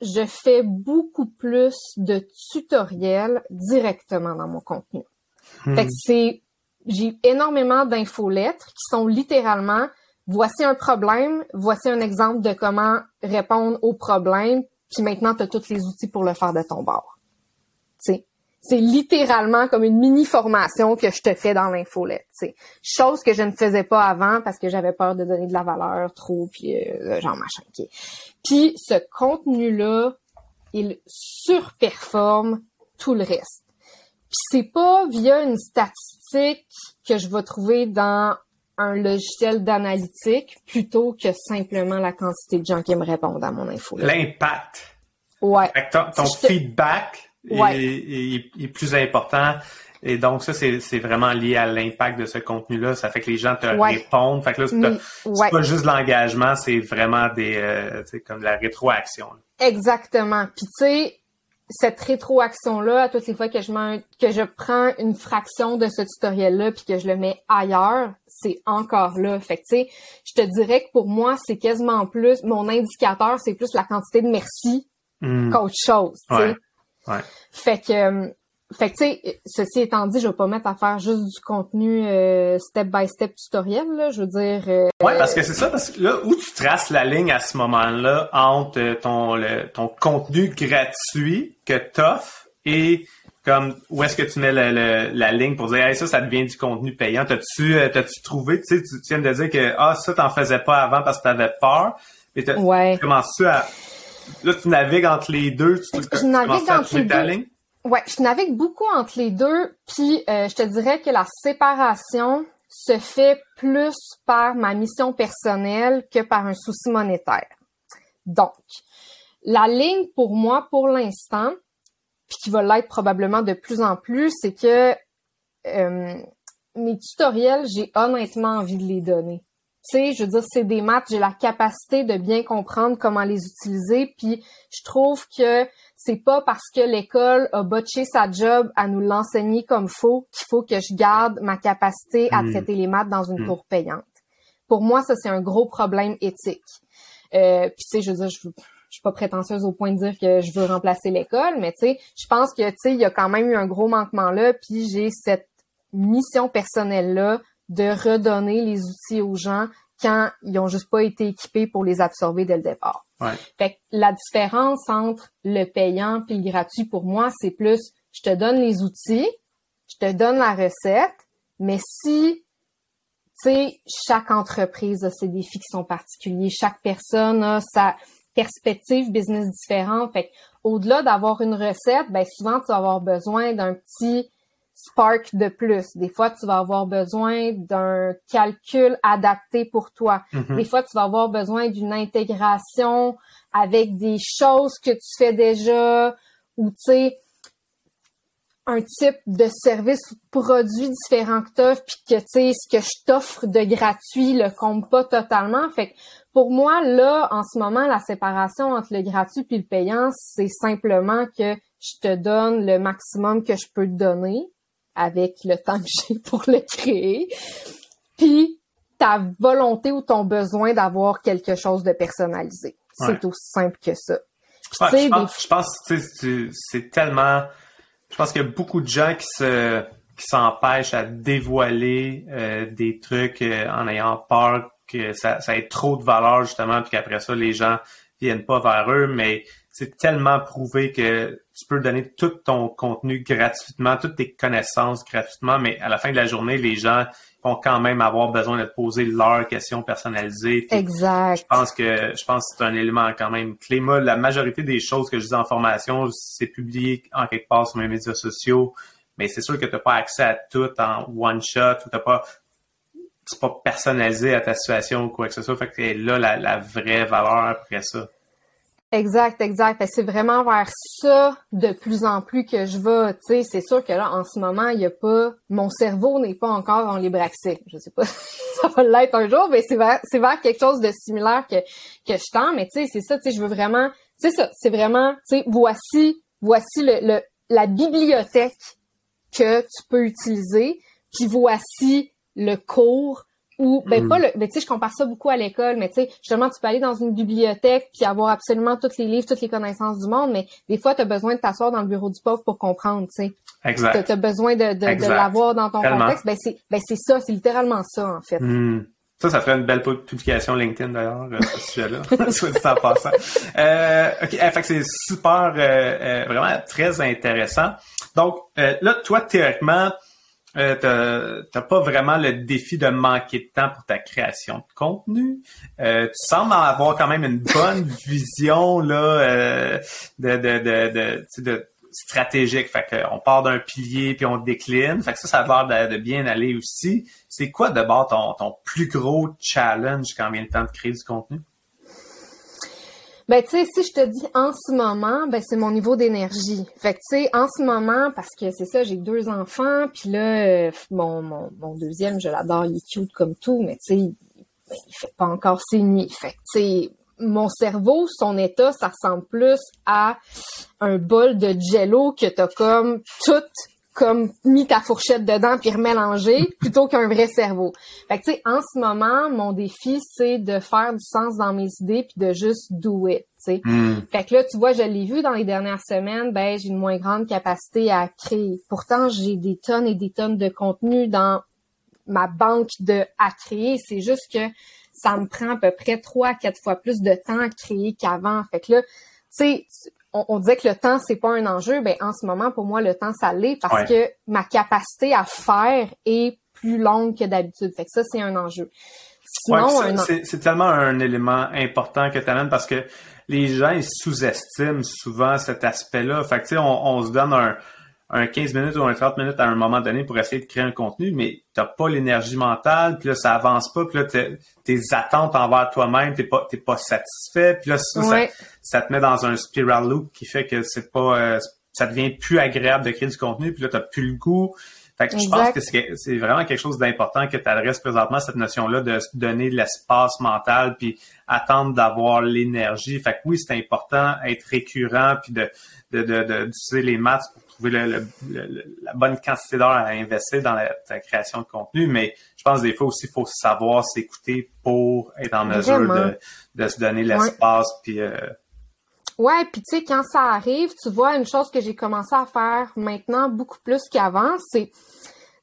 je fais beaucoup plus de tutoriels directement dans mon contenu. Hmm. Fait que c'est, j'ai énormément d'infolettres qui sont littéralement, voici un problème, voici un exemple de comment répondre au problème, puis maintenant tu as tous les outils pour le faire de ton bord c'est littéralement comme une mini formation que je te fais dans l'infolette, c'est chose que je ne faisais pas avant parce que j'avais peur de donner de la valeur trop puis euh, genre machin. Puis ce contenu là, il surperforme tout le reste. Puis c'est pas via une statistique que je vais trouver dans un logiciel d'analytique plutôt que simplement la quantité de gens qui me répondent à mon info. L'impact. Ouais. ton, feedback est, plus important. Et donc, ça, c'est vraiment lié à l'impact de ce contenu-là. Ça fait que les gens te répondent. Fait que là, c'est pas juste l'engagement, c'est vraiment des, euh, comme la rétroaction. Exactement. Puis, tu sais, cette rétroaction-là, à toutes les fois que je, que je prends une fraction de ce tutoriel-là puis que je le mets ailleurs, c'est encore là. Fait que, tu sais, je te dirais que pour moi, c'est quasiment plus, mon indicateur, c'est plus la quantité de merci hmm. qu'autre chose, tu sais. Ouais. Fait que, euh, fait que, tu sais, ceci étant dit, je vais pas mettre à faire juste du contenu euh, step by step tutoriel, là. Je veux dire. Euh, ouais, parce que c'est ça, parce que là où tu traces la ligne à ce moment-là entre ton le, ton contenu gratuit que t'offres et comme où est-ce que tu mets la ligne pour dire hey, ça ça devient du contenu payant t'as-tu euh, t'as-tu trouvé tu sais tu viens de dire que ah ça t'en faisais pas avant parce que t'avais peur et tu ouais. commences à là tu navigues entre les deux tu, je navigue entre les deux. Ligne? Ouais, je navigue beaucoup entre les deux, puis euh, je te dirais que la séparation se fait plus par ma mission personnelle que par un souci monétaire. Donc, la ligne pour moi, pour l'instant, puis qui va l'être probablement de plus en plus, c'est que euh, mes tutoriels, j'ai honnêtement envie de les donner. Tu sais, je veux dire, c'est des maths, j'ai la capacité de bien comprendre comment les utiliser, puis je trouve que c'est pas parce que l'école a botché sa job à nous l'enseigner comme faut qu'il faut que je garde ma capacité à hmm. traiter les maths dans une hmm. cour payante. Pour moi, ça c'est un gros problème éthique. Euh, puis tu sais, je veux dire, je, je suis pas prétentieuse au point de dire que je veux remplacer l'école, mais tu sais, je pense que tu sais, il y a quand même eu un gros manquement là, puis j'ai cette mission personnelle là de redonner les outils aux gens quand ils ont juste pas été équipés pour les absorber dès le départ. Fait que la différence entre le payant et le gratuit pour moi, c'est plus je te donne les outils, je te donne la recette, mais si tu sais chaque entreprise a ses défis qui sont particuliers, chaque personne a sa perspective business différente. Fait au-delà d'avoir une recette, ben souvent tu vas avoir besoin d'un petit spark de plus. Des fois, tu vas avoir besoin d'un calcul adapté pour toi. Mm-hmm. Des fois, tu vas avoir besoin d'une intégration avec des choses que tu fais déjà ou, tu sais, un type de service ou de produit différent que tu puis que, tu sais, ce que je t'offre de gratuit le compte pas totalement. Fait que pour moi, là, en ce moment, la séparation entre le gratuit puis le payant, c'est simplement que je te donne le maximum que je peux te donner avec le temps que j'ai pour le créer, puis ta volonté ou ton besoin d'avoir quelque chose de personnalisé. C'est aussi simple que ça. je, pense, que c'est tellement... Je pense qu'il y a beaucoup de gens qui se qui s'empêchent à dévoiler euh, des trucs euh, en ayant peur que ça, ça ait trop de valeur justement, puis qu'après ça, les gens viennent pas vers eux, mais c'est tellement prouvé que tu peux donner tout ton contenu gratuitement, toutes tes connaissances gratuitement, mais à la fin de la journée, les gens vont quand même avoir besoin de te poser leurs questions personnalisées. exact. Je pense que je pense que c'est un élément quand même clé. Moi, la majorité des choses que je dis en formation, c'est publié en quelque part sur mes médias sociaux, mais c'est sûr que tu n'as pas accès à tout en one shot ou t'as pas c'est pas personnalisé à ta situation ou quoi que ce soit. Fait que là la, la vraie valeur après ça. Exact, exact. C'est vraiment vers ça de plus en plus que je vais. Tu sais, c'est sûr que là, en ce moment, il y a pas, mon cerveau n'est pas encore en libre accès. Je sais pas ça va l'être un jour, mais c'est vers, c'est vers quelque chose de similaire que que je tends. Mais tu sais, c'est ça. Tu sais, je veux vraiment. C'est ça. C'est vraiment. Tu sais, voici, voici le, le la bibliothèque que tu peux utiliser. Puis voici le cours ou ben mm. pas le ben tu sais je compare ça beaucoup à l'école mais tu sais justement tu peux aller dans une bibliothèque puis avoir absolument tous les livres toutes les connaissances du monde mais des fois tu as besoin de t'asseoir dans le bureau du pauvre pour comprendre tu sais exact tu as besoin de de, l'avoir dans ton contexte ben c'est ben c'est ça c'est littéralement ça en fait mm. Ça, ça ferait une belle publication LinkedIn d'ailleurs, euh, ce sujet-là, soit dit en passant. Euh, ok, eh, fait c'est super, euh, euh, vraiment très intéressant. Donc, là, toi, théoriquement, euh, t'as pas vraiment le défi de manquer de temps pour ta création de contenu. Euh, tu sembles avoir quand même une bonne vision là euh, de, de, de, de, stratégique. Fait qu'on part d'un pilier puis on décline. Fait que ça, ça a l'air de, bien aller aussi. C'est quoi d'abord ton, ton plus gros challenge quand vient le temps de créer du contenu? Ben, tu sais, si je te dis en ce moment, ben, c'est mon niveau d'énergie. Fait que, tu sais, en ce moment, parce que c'est ça, j'ai deux enfants, puis là, euh, mon, mon, deuxième, je l'adore, il est cute comme tout, mais tu sais, ben, il fait pas encore ses nuits. Fait que, tu sais, mon cerveau, son état, ça ressemble plus à un bol de jello que t'as comme tout comme mis ta fourchette dedans puis remélangé plutôt qu'un vrai cerveau. Fait que tu sais en ce moment mon défi c'est de faire du sens dans mes idées puis de juste do it, tu sais. Hmm. Fait que là tu vois je l'ai vu dans les dernières semaines, ben j'ai une moins grande capacité à créer. Pourtant j'ai des tonnes et des tonnes de contenu dans ma banque de à créer, c'est juste que ça me prend à peu près trois à quatre fois plus de temps à créer qu'avant. Fait que là, tu sais, on, disait que le temps, c'est pas un enjeu. Ben, en ce moment, pour moi, le temps, ça l'est parce que ma capacité à faire est plus longue que d'habitude. Fait que ça, c'est un enjeu. Sinon, c'est tellement un élément important que tu amènes parce que les gens, ils sous-estiment souvent cet aspect-là. Fait que, tu sais, on, on, se donne un, un 15 minutes ou un 30 minutes à un moment donné pour essayer de créer un contenu, mais t'as pas l'énergie mentale, puis là, ça avance pas, puis là, tes attentes envers toi-même, t'es pas, t'es pas satisfait, puis là, ça, ça, te met dans un spiral loop qui fait que c'est pas, euh, ça devient plus agréable de créer du contenu, puis là, t'as plus le goût. Fait que je pense que c'est vraiment quelque chose d'important que tu adresses présentement, cette notion-là de se donner de l'espace mental, puis attendre d'avoir l'énergie. Fait que oui, c'est important être récurrent, puis de d'utiliser de, de, les maths pour la bonne quantité d'heures à investir dans la, création de contenu, mais je pense des fois aussi il faut savoir s'écouter pour être en mesure de, se donner l'espace. Ouais. Puis, euh, Ouais, puis tu sais, quand ça arrive, tu vois, une chose que j'ai commencé à faire maintenant beaucoup plus qu'avant, c'est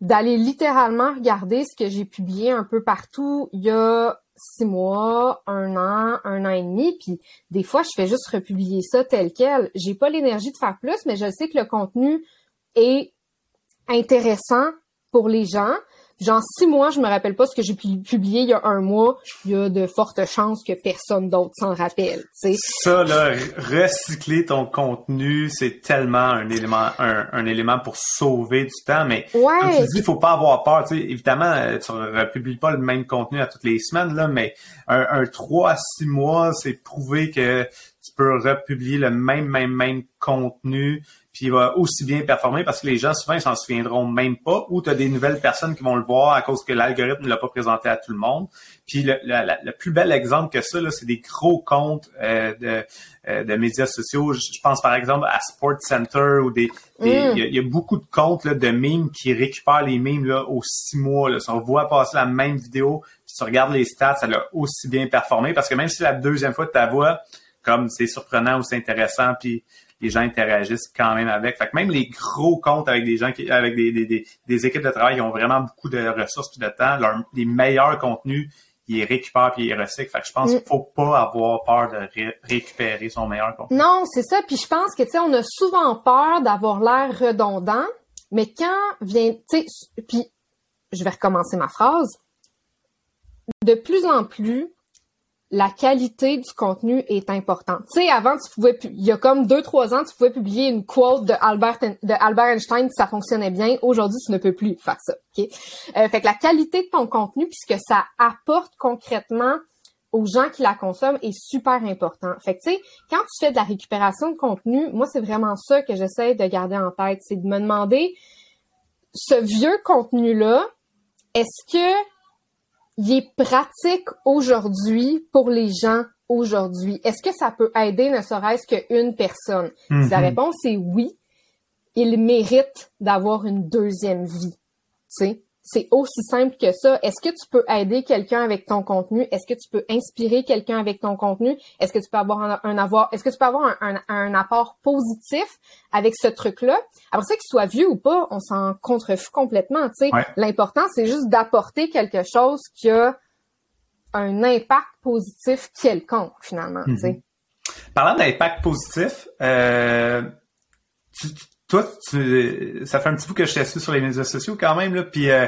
d'aller littéralement regarder ce que j'ai publié un peu partout il y a six mois, un an, un an et demi, puis des fois, je fais juste republier ça tel quel. J'ai pas l'énergie de faire plus, mais je sais que le contenu est intéressant pour les gens, genre six mois, je me rappelle pas ce que j'ai publié il y a un mois, il y a de fortes chances que personne d'autre s'en rappelle. sais. Ça, là, recycler ton contenu, c'est tellement un élément, un, élément pour sauver du temps, mais ouais. comme tu dis, il faut pas avoir peur. sais, évidemment, euh, tu ne republies pas le même contenu à toutes les semaines, là, mais un, un 3 à 6 mois, c'est prouver que tu peux republier le même, même, même contenu puis il va aussi bien performer parce que les gens, souvent, ils s'en souviendront même pas, ou tu as des nouvelles personnes qui vont le voir à cause que l'algorithme ne l'a pas présenté à tout le monde. Puis le, le, plus bel exemple que ça, c'est des gros comptes euh, de, euh, de médias sociaux. Je, pense par exemple à Sports Center ou des. Mm. Il y, a beaucoup de comptes là, de mimes qui récupèrent les mimes là, aux six mois. Là. Si on voit passer la même vidéo, si tu regardes les stats, ça a aussi bien performé parce que même si la deuxième fois ta voix, comme c'est surprenant ou c'est intéressant, puis les gens interagissent quand même avec. Fait que même les gros comptes avec des gens qui, avec des, des, des, équipes de travail qui ont vraiment beaucoup de ressources et de temps, les meilleurs contenus, ils récupèrent puis ils recyclent. Fait que je pense qu'il faut pas avoir peur de récupérer son meilleur contenu. Non, c'est ça. Puis je pense que, tu sais, on a souvent peur d'avoir l'air redondant, mais quand vient, tu sais, puis je vais recommencer ma phrase. De plus en plus, la qualité du contenu est importante. Tu sais, avant, tu pouvais, il y a comme deux, trois ans, tu pouvais publier une quote de Albert, Einstein, ça fonctionnait bien. Aujourd'hui, tu ne peux plus faire ça. euh, fait que la qualité de ton contenu, puisque ça apporte concrètement aux gens qui la consomment est super important. Fait que, tu sais, quand tu fais de la récupération de contenu, moi, c'est vraiment ça que j'essaie de garder en tête. C'est de me demander, ce vieux contenu-là, est-ce que il est pratique aujourd'hui pour les gens aujourd'hui? Est-ce que ça peut aider ne serait-ce qu'une personne? Si la mhm. réponse est oui, il mérite d'avoir une deuxième vie. Tu sais? C'est aussi simple que ça. Est-ce que tu peux aider quelqu'un avec ton contenu? Est-ce que tu peux inspirer quelqu'un avec ton contenu? Est-ce que tu peux avoir un, avoir, est-ce que tu peux avoir un, apport positif avec ce truc-là? Après ça, qu'il soit vieux ou pas, on s'en contrefout complètement, tu sais. L'important, c'est juste d'apporter quelque chose qui a un impact positif quelconque, finalement, tu sais. Mm-hmm. Parlant d'impact positif, euh, toi, tu, ça fait un petit peu que je t'ai sur les médias sociaux quand même, là, puis euh,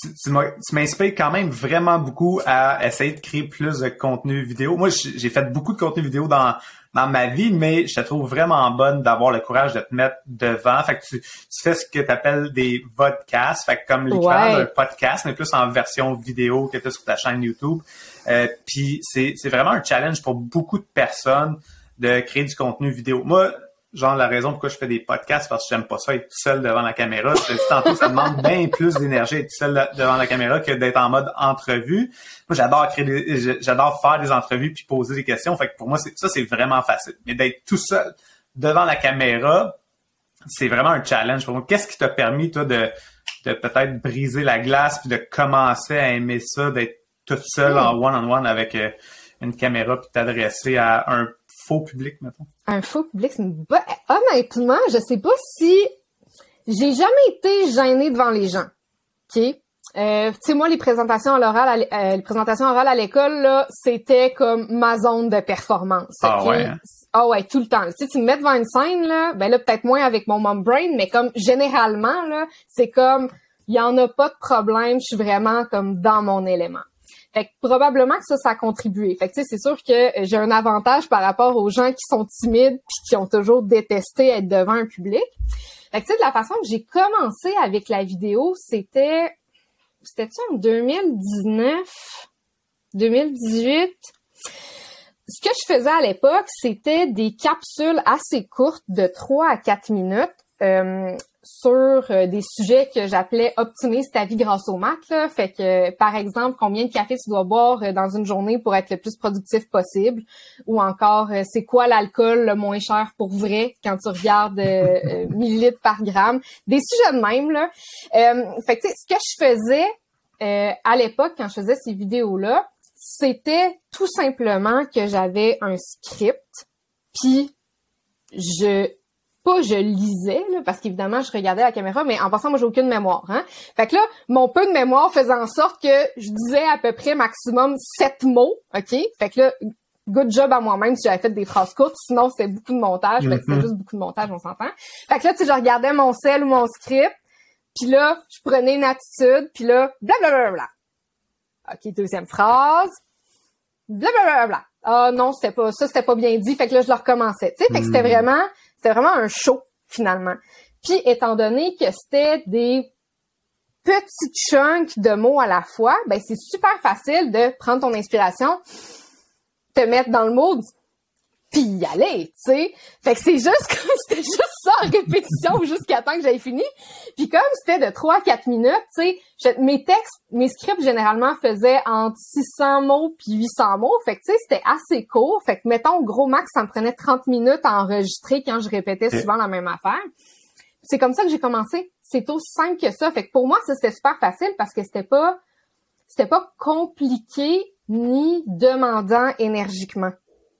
tu, tu m'inspires quand même vraiment beaucoup à essayer de créer plus de contenu vidéo. Moi, j'ai fait beaucoup de contenu vidéo dans dans ma vie, mais je te trouve vraiment bonne d'avoir le courage de te mettre devant. Fait que tu, tu fais ce que tu appelles des podcasts, fait que comme l'équivalent d'un podcast, mais plus en version vidéo que tu sur ta chaîne YouTube. Euh, puis c'est vraiment un challenge pour beaucoup de personnes de créer du contenu vidéo. Moi, genre la raison pourquoi je fais des podcasts parce que j'aime pas ça être tout seul devant la caméra. Tantôt, ça demande bien plus d'énergie être tout seul devant la caméra que d'être en mode entrevue. Moi, j'adore créer des, j'adore faire des entrevues puis poser des questions. Fait que pour moi, ça, c'est vraiment facile. Mais d'être tout seul devant la caméra, c'est vraiment un challenge pour moi. Qu'est-ce qui t'a permis, toi, de, de peut-être briser la glace puis de commencer à aimer ça, d'être tout seul en one-on-one avec euh, une caméra puis t'adresser à un faux public, mettons? Un faux public, c'est une bonne... Honnêtement, je sais pas si... J'ai jamais été gênée devant les gens. OK? Euh, tu sais, moi, les présentations orales, à euh, les présentations orales à l'école, là, c'était comme ma zone de performance. Ah ouais? Hein? Ah ouais, tout le temps. Tu sais, tu me mets devant une scène, là, ben là, peut-être moins avec mon mom brain, mais comme généralement, là, c'est comme, il y en a pas de problème, je suis vraiment comme dans mon élément. Fait que probablement que ça, ça a contribué. Fait que c'est sûr que j'ai un avantage par rapport aux gens qui sont timides puis qui ont toujours détesté être devant un public. Fait que tu sais, de la façon que j'ai commencé avec la vidéo, c'était c'était en 2019, 2018. Ce que je faisais à l'époque, c'était des capsules assez courtes de 3 à 4 minutes. Euh, sur euh, des sujets que j'appelais optimise ta vie grâce au Mac. Là. Fait que, par exemple, combien de café tu dois boire euh, dans une journée pour être le plus productif possible, ou encore euh, c'est quoi l'alcool le moins cher pour vrai quand tu regardes millilitres par gramme? Des sujets de même là. fait que ce que je faisais à l'époque quand je faisais ces vidéos là, c'était tout simplement que j'avais un script, puis je pas je lisais, là, parce qu'évidemment, je regardais la caméra, mais en passant, moi, j'ai aucune mémoire. Hein? Fait que là, mon peu de mémoire faisait en sorte que je disais à peu près maximum sept mots, OK? Fait que là, good job à moi-même si j'avais fait des phrases courtes, sinon c'est beaucoup de montage, fait que c'est mhm. juste beaucoup de montage, on s'entend. Fait que là, tu sais, je regardais mon sel ou mon script, puis là, je prenais une attitude, puis là, blablabla. OK, deuxième phrase. Blablabla. Ah non, c'était pas ça, c'était pas bien dit, fait que là, je le recommençais. Tu sais, fait que c'était mhm. vraiment c'était vraiment un show, finalement. Puis, étant donné que c'était des petits chunks de mots à la fois, ben c'est super facile de prendre ton inspiration, te mettre dans le mood, puis y aller, tu sais. Fait que c'est juste c'était juste en répétition jusqu'à temps que j'aille fini. Puis comme c'était de 3 à 4 minutes, tu sais, mes textes, mes scripts généralement faisaient entre 600 mots puis 800 mots. Fait que tu sais, c'était assez court. Fait que mettons gros max, ça me prenait 30 minutes à enregistrer quand je répétais souvent la même affaire. C'est comme ça que j'ai commencé. C'est aussi simple que ça. Fait que pour moi, ça c'était super facile parce que c'était pas c'était pas compliqué ni demandant énergiquement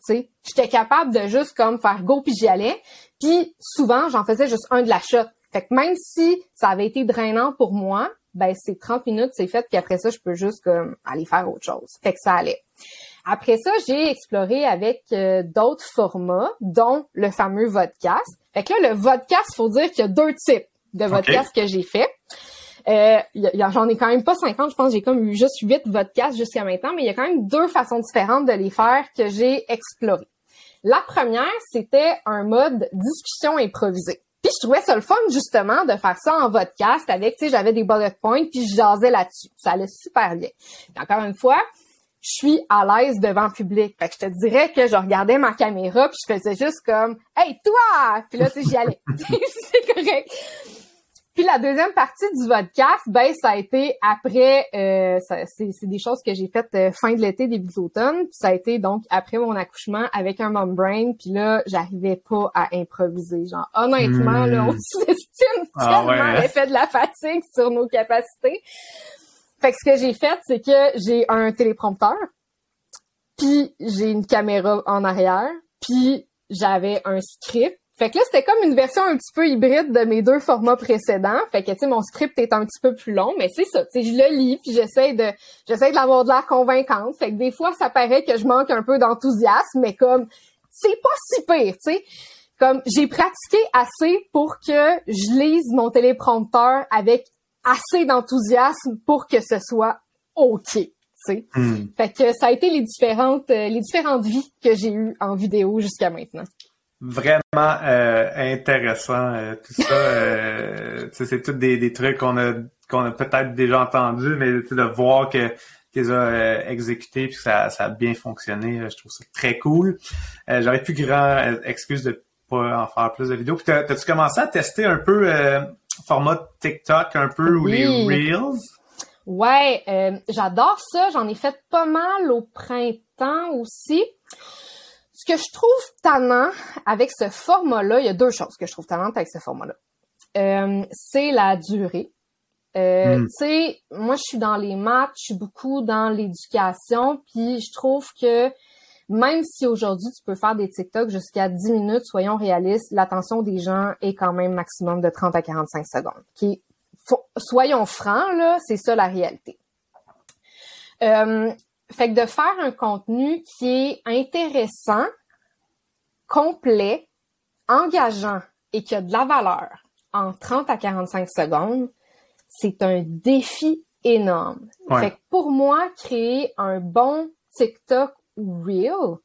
sais. J'étais capable de juste comme faire go puis j'y allais. Puis souvent, j'en faisais juste un de la shot. Fait que même si ça avait été drainant pour moi, ben c'est 30 minutes, c'est fait, puis après ça, je peux juste comme aller faire autre chose. Fait que ça allait. Après ça, j'ai exploré avec euh, d'autres formats, dont le fameux vodcast. Fait que là, le vodcast, faut dire qu'il y a deux types de vodcast que j'ai fait. Euh, J'en ai quand même pas 50, je pense j'ai comme eu juste 8 podcasts jusqu'à maintenant, mais il y a quand même deux façons différentes de les faire que j'ai explorées. La première, c'était un mode discussion improvisée. Puis je trouvais ça le fun justement de faire ça en podcast avec, tu sais, j'avais des bullet points puis je jasais là-dessus. Ça allait super bien. encore une fois, je suis à l'aise devant le public. Fait que je te dirais que je regardais ma caméra puis je faisais juste comme Hey toi! Puis là, tu sais, j'y allais. c'est correct. Puis la deuxième partie du podcast, ben ça a été après, euh, c'est des choses que j'ai faites euh, fin de l'été, début d'automne. Puis ça a été donc après mon accouchement avec un mom brain. Puis là, j'arrivais pas à improviser. Genre honnêtement, là, on hmm. sous-estime ah tellement hein? l'effet de la fatigue sur nos capacités. Fait que ce que j'ai fait, c'est que j'ai un téléprompteur, puis j'ai une caméra en arrière, puis j'avais un script fait que là, c'était comme une version un petit peu hybride de mes deux formats précédents. Fait que, tu sais, mon script est un petit peu plus long, mais c'est ça. Tu sais, je le lis, puis j'essaie de, j'essaie de l'avoir de l'air convaincante. Fait que des fois, ça paraît que je manque un peu d'enthousiasme, mais comme, c'est pas si pire, tu sais. comme j'ai pratiqué assez pour que je lise mon téléprompteur avec assez d'enthousiasme pour que ce soit OK. Hmm. Fait que ça a été les différentes euh, les différentes vies que j'ai eues en vidéo jusqu'à maintenant. Vraiment euh, intéressant euh, tout ça. c'est tous des, des trucs qu'on a qu'on a peut-être déjà entendu, mais de voir que tu les as exécutés puis que ça, ça a bien fonctionné, je trouve ça très cool. J'aurais plus grand excuse de pas en faire plus de vidéos. Puis t'as-tu commencé à tester un peu format TikTok, un peu ou les Reels? Ouais, euh, j'adore ça. J'en ai fait pas mal au printemps aussi. Ce que je trouve tannant avec ce format-là, il y a deux choses que je trouve tannantes avec ce format-là. Euh, c'est la durée. Euh, hmm. Tu sais, moi, je suis dans les maths, je suis beaucoup dans l'éducation, puis je trouve que même si aujourd'hui tu peux faire des TikTok jusqu'à 10 minutes, soyons réalistes, l'attention des gens est quand même maximum de 30 à 45 secondes, qui soyons francs, là, c'est ça la réalité. Euh, fait que de faire un contenu qui est intéressant, complet, engageant et qui a de la valeur en 30 à 45 secondes, c'est un défi énorme. Fait que pour moi, créer un bon TikTok ou Reel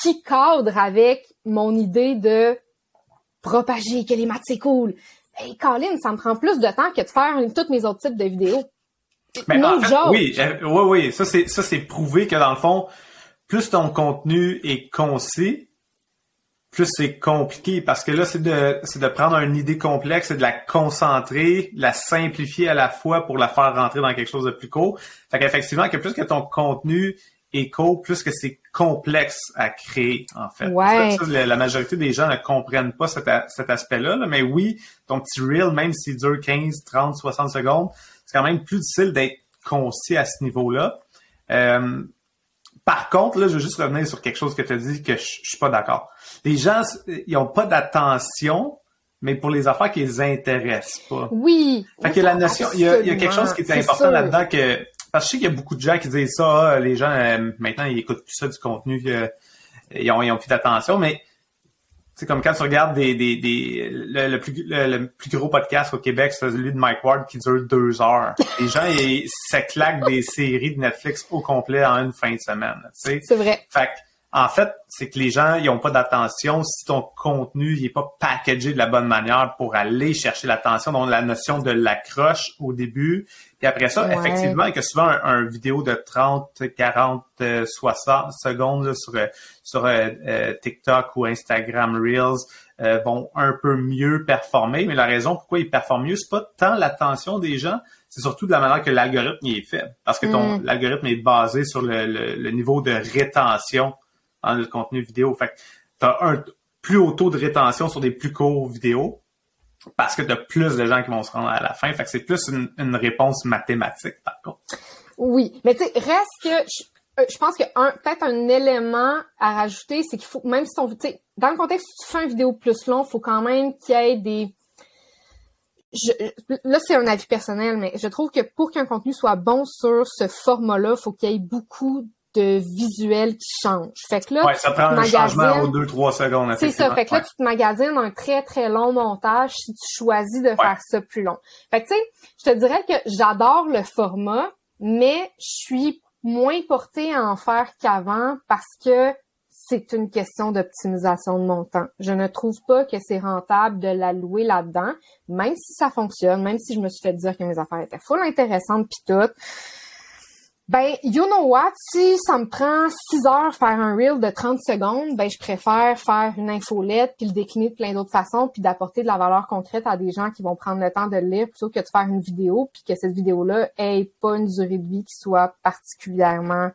qui cadre avec mon idée de propager que les maths c'est cool, Hey, Colin, ça me prend plus de temps que de faire tous mes autres types de vidéos. Mais en fait, oui, euh, oui, oui, ça c'est ça c'est prouvé que dans le fond, plus ton contenu est concis, plus c'est compliqué parce que là c'est de c'est de prendre une idée complexe et de la concentrer, la simplifier à la fois pour la faire rentrer dans quelque chose de plus court. Fait qu'effectivement que plus que ton contenu éco, plus que c'est complexe à créer, en fait. Ouais. la, majorité des gens ne comprennent pas cet, cet aspect-là, mais oui, ton petit reel, même s'il dure 15, 30, 60 secondes, quand même plus difficile d'être concis à ce niveau-là. Euh, par contre, là, je veux juste revenir sur quelque chose que tu as dit que je, je suis pas d'accord. Les gens, ils ont pas d'attention, mais pour les affaires qui les intéressent pas. Oui. Fait que la notion, il y, a, quelque chose qui est, important là-dedans que parce que je sais qu'il y a beaucoup de gens qui disent ça, ah, les gens euh, maintenant ils écoutent plus ça du contenu, euh, ils, ont, ils ont plus d'attention, mais c'est comme quand tu regardes des, des, des le, plus, le, plus gros podcast au Québec, c'est celui de Mike Ward qui dure deux heures. Les gens, ils, ça claque des séries de Netflix au complet en une fin de semaine. C'est vrai. Fait en fait, c'est que les gens, ils ont pas d'attention si ton contenu n'est pas packagé de la bonne manière pour aller chercher l'attention. Donc, la notion de l'accroche au début. Puis après ça, effectivement, que souvent un, vidéo de 30, 40, 60 secondes sur, sur euh, euh, TikTok ou Instagram Reels euh, vont un peu mieux performer. Mais la raison pourquoi ils performent mieux, c'est pas tant l'attention des gens, c'est surtout de la manière que l'algorithme est fait. Parce que ton mm. l'algorithme est basé sur le, le niveau de rétention dans le contenu vidéo. Fait tu as un plus haut taux de rétention sur des plus courts vidéos parce que tu as plus de gens qui vont se rendre à la fin. Fait que c'est plus une, réponse mathématique, par contre. Oui, mais tu sais, reste que je, euh, pense que peut-être un élément à rajouter, c'est qu'il faut, même si ton, dans le contexte où tu fais une vidéo plus long, il faut quand même qu'il y ait des, là, c'est un avis personnel, mais je trouve que pour qu'un contenu soit bon sur ce format-là, il faut qu'il y ait beaucoup de visuel qui change. Fait que là, ouais, ça prend un changement aux deux, trois secondes. C'est ça. Fait que là, tu te magasines un très, très long montage si tu choisis de faire ça plus long. Fait que tu sais, je te dirais que j'adore le format, mais je suis moins portée à en faire qu'avant parce que c'est une question d'optimisation de mon temps. Je ne trouve pas que c'est rentable de la louer là-dedans, même si ça fonctionne, même si je me suis fait dire que mes affaires étaient full intéressantes pis tout ben, you know what? Si ça me prend 6 heures faire un reel de 30 secondes, ben, je préfère faire une infolette puis le décliner de plein d'autres façons puis d'apporter de la valeur concrète à des gens qui vont prendre le temps de le lire plutôt que de faire une vidéo puis que cette vidéo-là ait pas une durée de vie qui soit particulièrement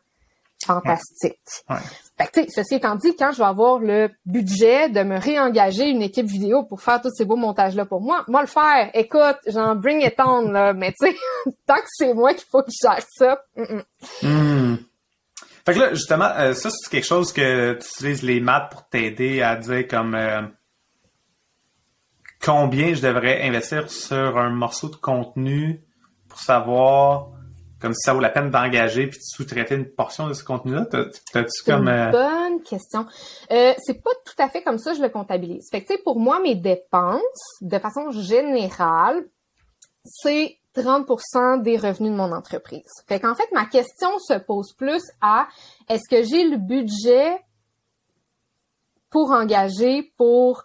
fantastique. Ouais. Fait que, ceci étant dit, quand je vais avoir le budget de me réengager une équipe vidéo pour faire tous ces beaux montages-là pour moi, moi le faire. Écoute, j'en bring it on, là. Mais tu sais, tant que c'est moi qu'il faut que je gère ça. Hmm. Fait que là, justement, euh, ça, c'est quelque chose que tu utilises les maths pour t'aider à dire comme euh, combien je devrais investir sur un morceau de contenu pour savoir comme si ça vaut la peine d'engager puis de sous-traiter une portion de ce contenu-là? T'as-tu comme... Une euh, bonne question. Euh, c'est pas tout à fait comme ça je le comptabilise. Fait que, tu sais, pour moi, mes dépenses, de façon générale, c'est 30% des revenus de mon entreprise. Fait qu'en fait, ma question se pose plus à est-ce que j'ai le budget pour engager, pour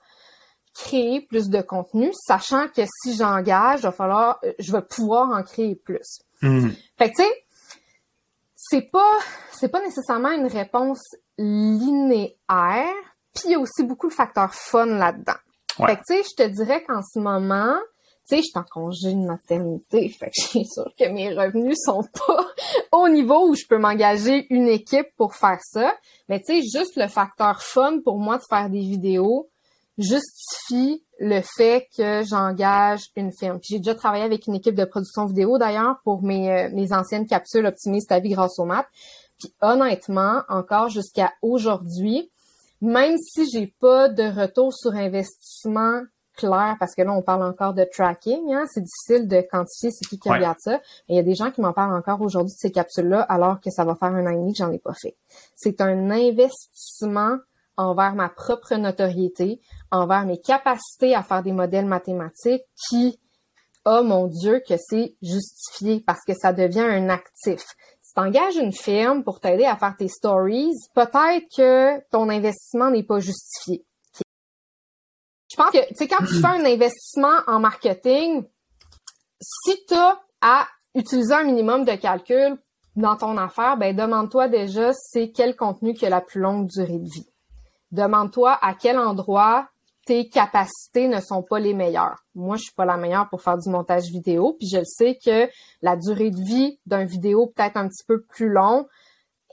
créer plus de contenu, sachant que si j'engage, va falloir, je vais pouvoir en créer plus. Hmm. Fait que tu sais, c'est pas, c'est pas nécessairement une réponse linéaire, puis il y a aussi beaucoup de facteurs fun là-dedans. Fait que tu sais, je te dirais qu'en ce moment, tu sais, je suis en congé de maternité, fait que je suis sûre que mes revenus sont pas au niveau où je peux m'engager une équipe pour faire ça. Mais tu sais, juste le facteur fun pour moi de faire des vidéos justifie le fait que j'engage une firme. J'ai déjà travaillé avec une équipe de production vidéo d'ailleurs pour mes, euh, mes anciennes capsules Optimise ta vie grâce au maths. Puis honnêtement, encore jusqu'à aujourd'hui, même si j'ai pas de retour sur investissement clair, parce que là, on parle encore de tracking, hein, c'est difficile de quantifier ce qui, qui regarde ça. il y a des gens qui m'en parlent encore aujourd'hui de ces capsules-là, alors que ça va faire un an et demi que j'en ai pas fait. C'est un investissement envers ma propre notoriété, envers mes capacités à faire des modèles mathématiques qui, oh mon Dieu, que c'est justifié parce que ça devient un actif. Si tu engages une firme pour t'aider à faire tes stories, peut-être que ton investissement n'est pas justifié. Je pense que, tu sais, quand tu fais un investissement en marketing, si tu as à utiliser un minimum de calcul dans ton affaire, ben demande-toi déjà c'est quel contenu qui a la plus longue durée de vie. Demande-toi à quel endroit tes capacités ne sont pas les meilleures. Moi, je suis pas la meilleure pour faire du montage vidéo, puis je sais que la durée de vie d'un vidéo peut-être un petit peu plus long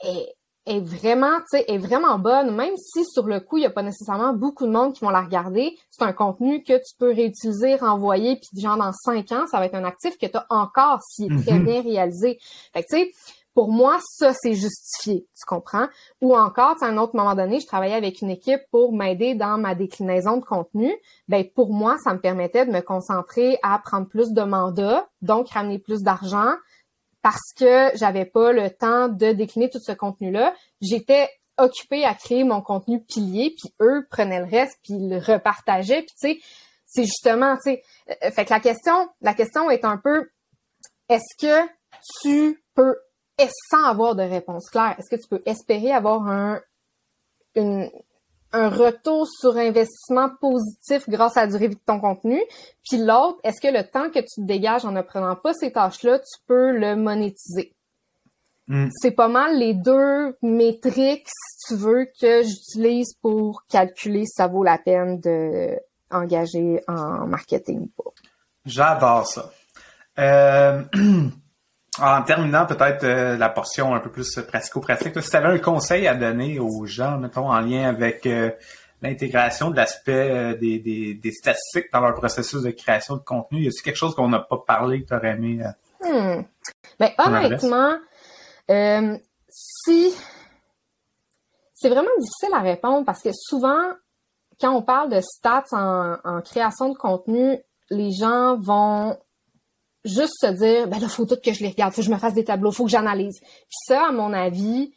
est, est vraiment, tu sais, est vraiment bonne, même si sur le coup, il y a pas nécessairement beaucoup de monde qui vont la regarder. C'est un contenu que tu peux réutiliser, renvoyer, puis genre dans cinq ans, ça va être un actif que tu as encore s'il est très mm-hmm. bien réalisé. Fait que tu sais, pour moi, ça, c'est justifié, tu comprends? Ou encore, à un autre moment donné, je travaillais avec une équipe pour m'aider dans ma déclinaison de contenu. Ben, pour moi, ça me permettait de me concentrer à prendre plus de mandats, donc ramener plus d'argent, parce que j'avais pas le temps de décliner tout ce contenu-là. J'étais occupée à créer mon contenu pilier, puis eux prenaient le reste, puis ils le repartageaient, puis tu sais, c'est justement, tu sais, euh, fait que la question, la question est un peu, est-ce que tu peux sans avoir de réponse claire, est-ce que tu peux espérer avoir un, un retour sur investissement positif grâce à la durée de ton contenu? Puis l'autre, est-ce que le temps que tu te dégages en ne prenant pas ces tâches-là, tu peux le monétiser? Hmm. C'est pas mal les deux métriques, si tu veux, que j'utilise pour calculer si ça vaut la peine de engager en marketing ou pas. J'adore ça. Euh... En terminant peut-être euh, la portion un peu plus pratico-pratique, si tu avais un conseil à donner aux gens, mettons, en lien avec euh, l'intégration de l'aspect euh, des, des, statistiques dans leur processus de création de contenu, y a-t-il quelque chose qu'on n'a pas parlé que tu aurais aimé? Hmm. Ben, honnêtement, si c'est vraiment difficile à répondre parce que souvent, quand on parle de stats en, en création de contenu, les gens vont juste se dire, ben là, faut tout que je les regarde, faut que je me fasse des tableaux, faut que j'analyse. Puis ça, à mon avis,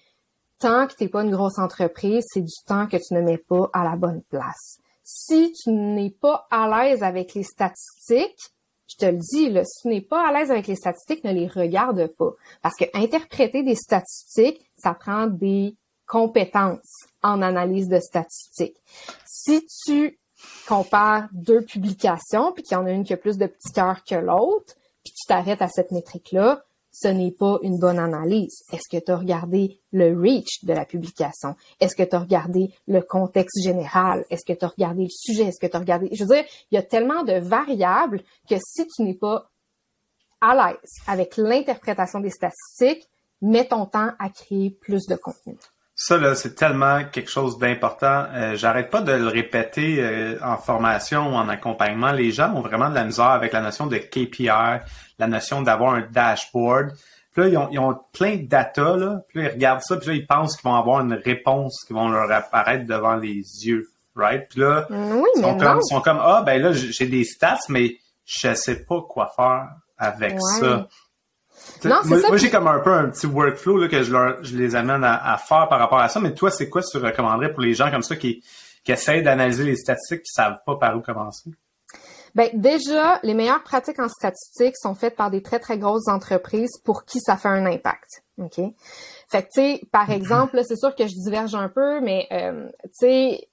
tant que t'es pas une grosse entreprise, c'est du temps que tu ne mets pas à la bonne place. Si tu n'es pas à l'aise avec les statistiques, je te le dis, là, si tu n'es pas à l'aise avec les statistiques, ne les regarde pas. Parce que interpréter des statistiques, ça prend des compétences en analyse de statistiques. Si tu compares deux publications, puis qu'il y en a une qui a plus de petits cœurs que l'autre, puis tu t'arrêtes à cette métrique-là, ce n'est pas une bonne analyse. Est-ce que tu as regardé le reach de la publication? Est-ce que tu as regardé le contexte général? Est-ce que tu as regardé le sujet? Est-ce que tu as regardé... Je veux dire, il y a tellement de variables que si tu n'es pas à l'aise avec l'interprétation des statistiques, mets ton temps à créer plus de contenu. Ça, là, c'est tellement quelque chose d'important. Euh, j'arrête pas de le répéter euh, en formation ou en accompagnement. Les gens ont vraiment de la misère avec la notion de KPI, la notion d'avoir un dashboard. Puis là, ils ont, ils ont, plein de data, là. Puis là, ils regardent ça, puis là, ils pensent qu'ils vont avoir une réponse qui vont leur apparaître devant les yeux. Right? Puis là, oui, ils, sont comme, ils sont comme, ah, ben là, j'ai des stats, mais je sais pas quoi faire avec ça. Non, moi, moi j'ai comme un peu un petit workflow là, que je, leur, je les amène à, faire par rapport à ça. Mais toi, c'est quoi tu recommanderais pour les gens comme ça qui, qui essayent d'analyser les statistiques qui savent pas par où commencer? Ben déjà, les meilleures pratiques en statistique sont faites par des très très grosses entreprises pour qui ça fait un impact. Ok? Fait que tu sais, par exemple, c'est sûr que je diverge un peu, mais euh, tu sais,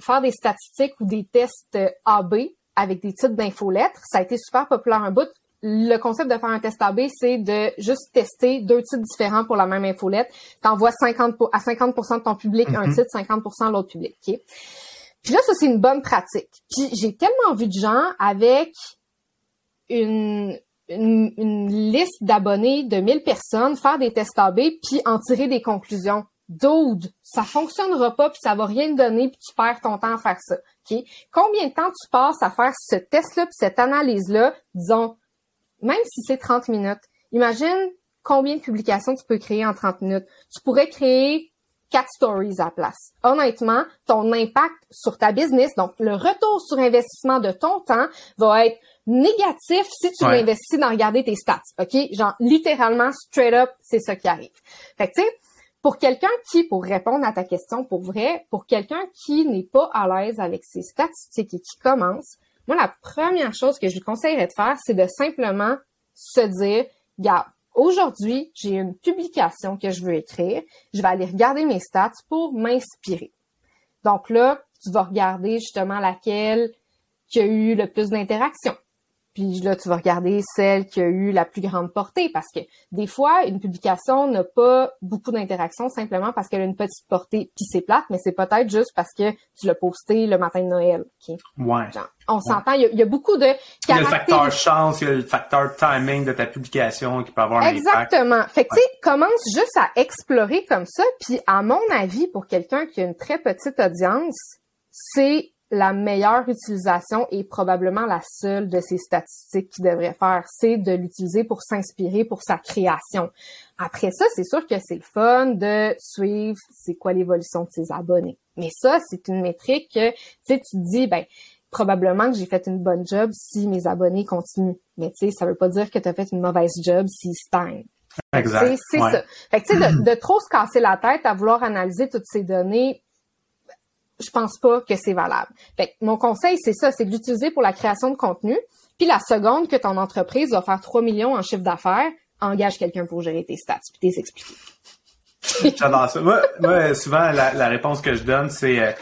faire des statistiques ou des tests AB avec des titres d'infolettres, ça a été super populaire un bout. Le concept de faire un test AB, c'est de juste tester deux titres différents pour la même infolette. T'envoies 50 à 50% de ton public un mm-hmm. titre, 50% l'autre public. Okay? Puis là, ça, c'est une bonne pratique. Puis j'ai tellement vu de gens avec une, une, liste d'abonnés de 1000 personnes faire des tests AB puis en tirer des conclusions. Dude, ça fonctionnera pas puis ça va rien donner puis tu perds ton temps à faire ça. OK? Combien de temps tu passes à faire ce test-là puis cette analyse-là, disons, même si c'est 30 minutes. Imagine combien de publications tu peux créer en 30 minutes. Tu pourrais créer quatre stories à place. Honnêtement, ton impact sur ta business, donc le retour sur investissement de ton temps va être négatif si tu l'investis dans regarder tes stats. OK? Genre, littéralement, straight up, c'est ça qui arrive. Fait que, tu sais, pour quelqu'un qui, pour répondre à ta question pour vrai, pour quelqu'un qui n'est pas à l'aise avec ses statistiques et qui commence, moi, la première chose que je lui conseillerais de faire, c'est de simplement se dire, regarde, Aujourd'hui, j'ai une publication que je veux écrire. Je vais aller regarder mes stats pour m'inspirer. Donc là, tu vas regarder justement laquelle qui a eu le plus d'interactions. Puis là, tu vas regarder celle qui a eu la plus grande portée parce que des fois, une publication n'a pas beaucoup d'interactions simplement parce qu'elle a une petite portée puis c'est plate, mais c'est peut-être juste parce que tu l'as posté le matin de Noël. Ouais. on s'entend, il, y, a beaucoup de Il y a le facteur chance, il y a le facteur timing de ta publication qui peut avoir un Exactement. Fait que tu sais, commence juste à explorer comme ça. Puis à mon avis, pour quelqu'un qui a une très petite audience, c'est la meilleure utilisation et probablement la seule de ces statistiques qu'il devrait faire, c'est de l'utiliser pour s'inspirer pour sa création. Après ça, c'est sûr que c'est fun de suivre c'est quoi l'évolution de ses abonnés. Mais ça, c'est une métrique que, tu sais, tu te dis, ben, probablement que j'ai fait une bonne job si mes abonnés continuent. Mais tu sais, ça veut pas dire que tu as fait une mauvaise job s'ils stagnent. Exact. C'est ça. Fait que, tu sais, de, de trop se casser la tête à vouloir analyser toutes ces données je pense pas que c'est valable. Mon conseil, c'est ça, c'est de l'utiliser pour la création de contenu. Puis la seconde que ton entreprise va faire 3 millions en chiffre d'affaires, engage quelqu'un pour gérer tes stats puis tes expliquer. J'adore ça. Moi, souvent, la, réponse que je donne, c'est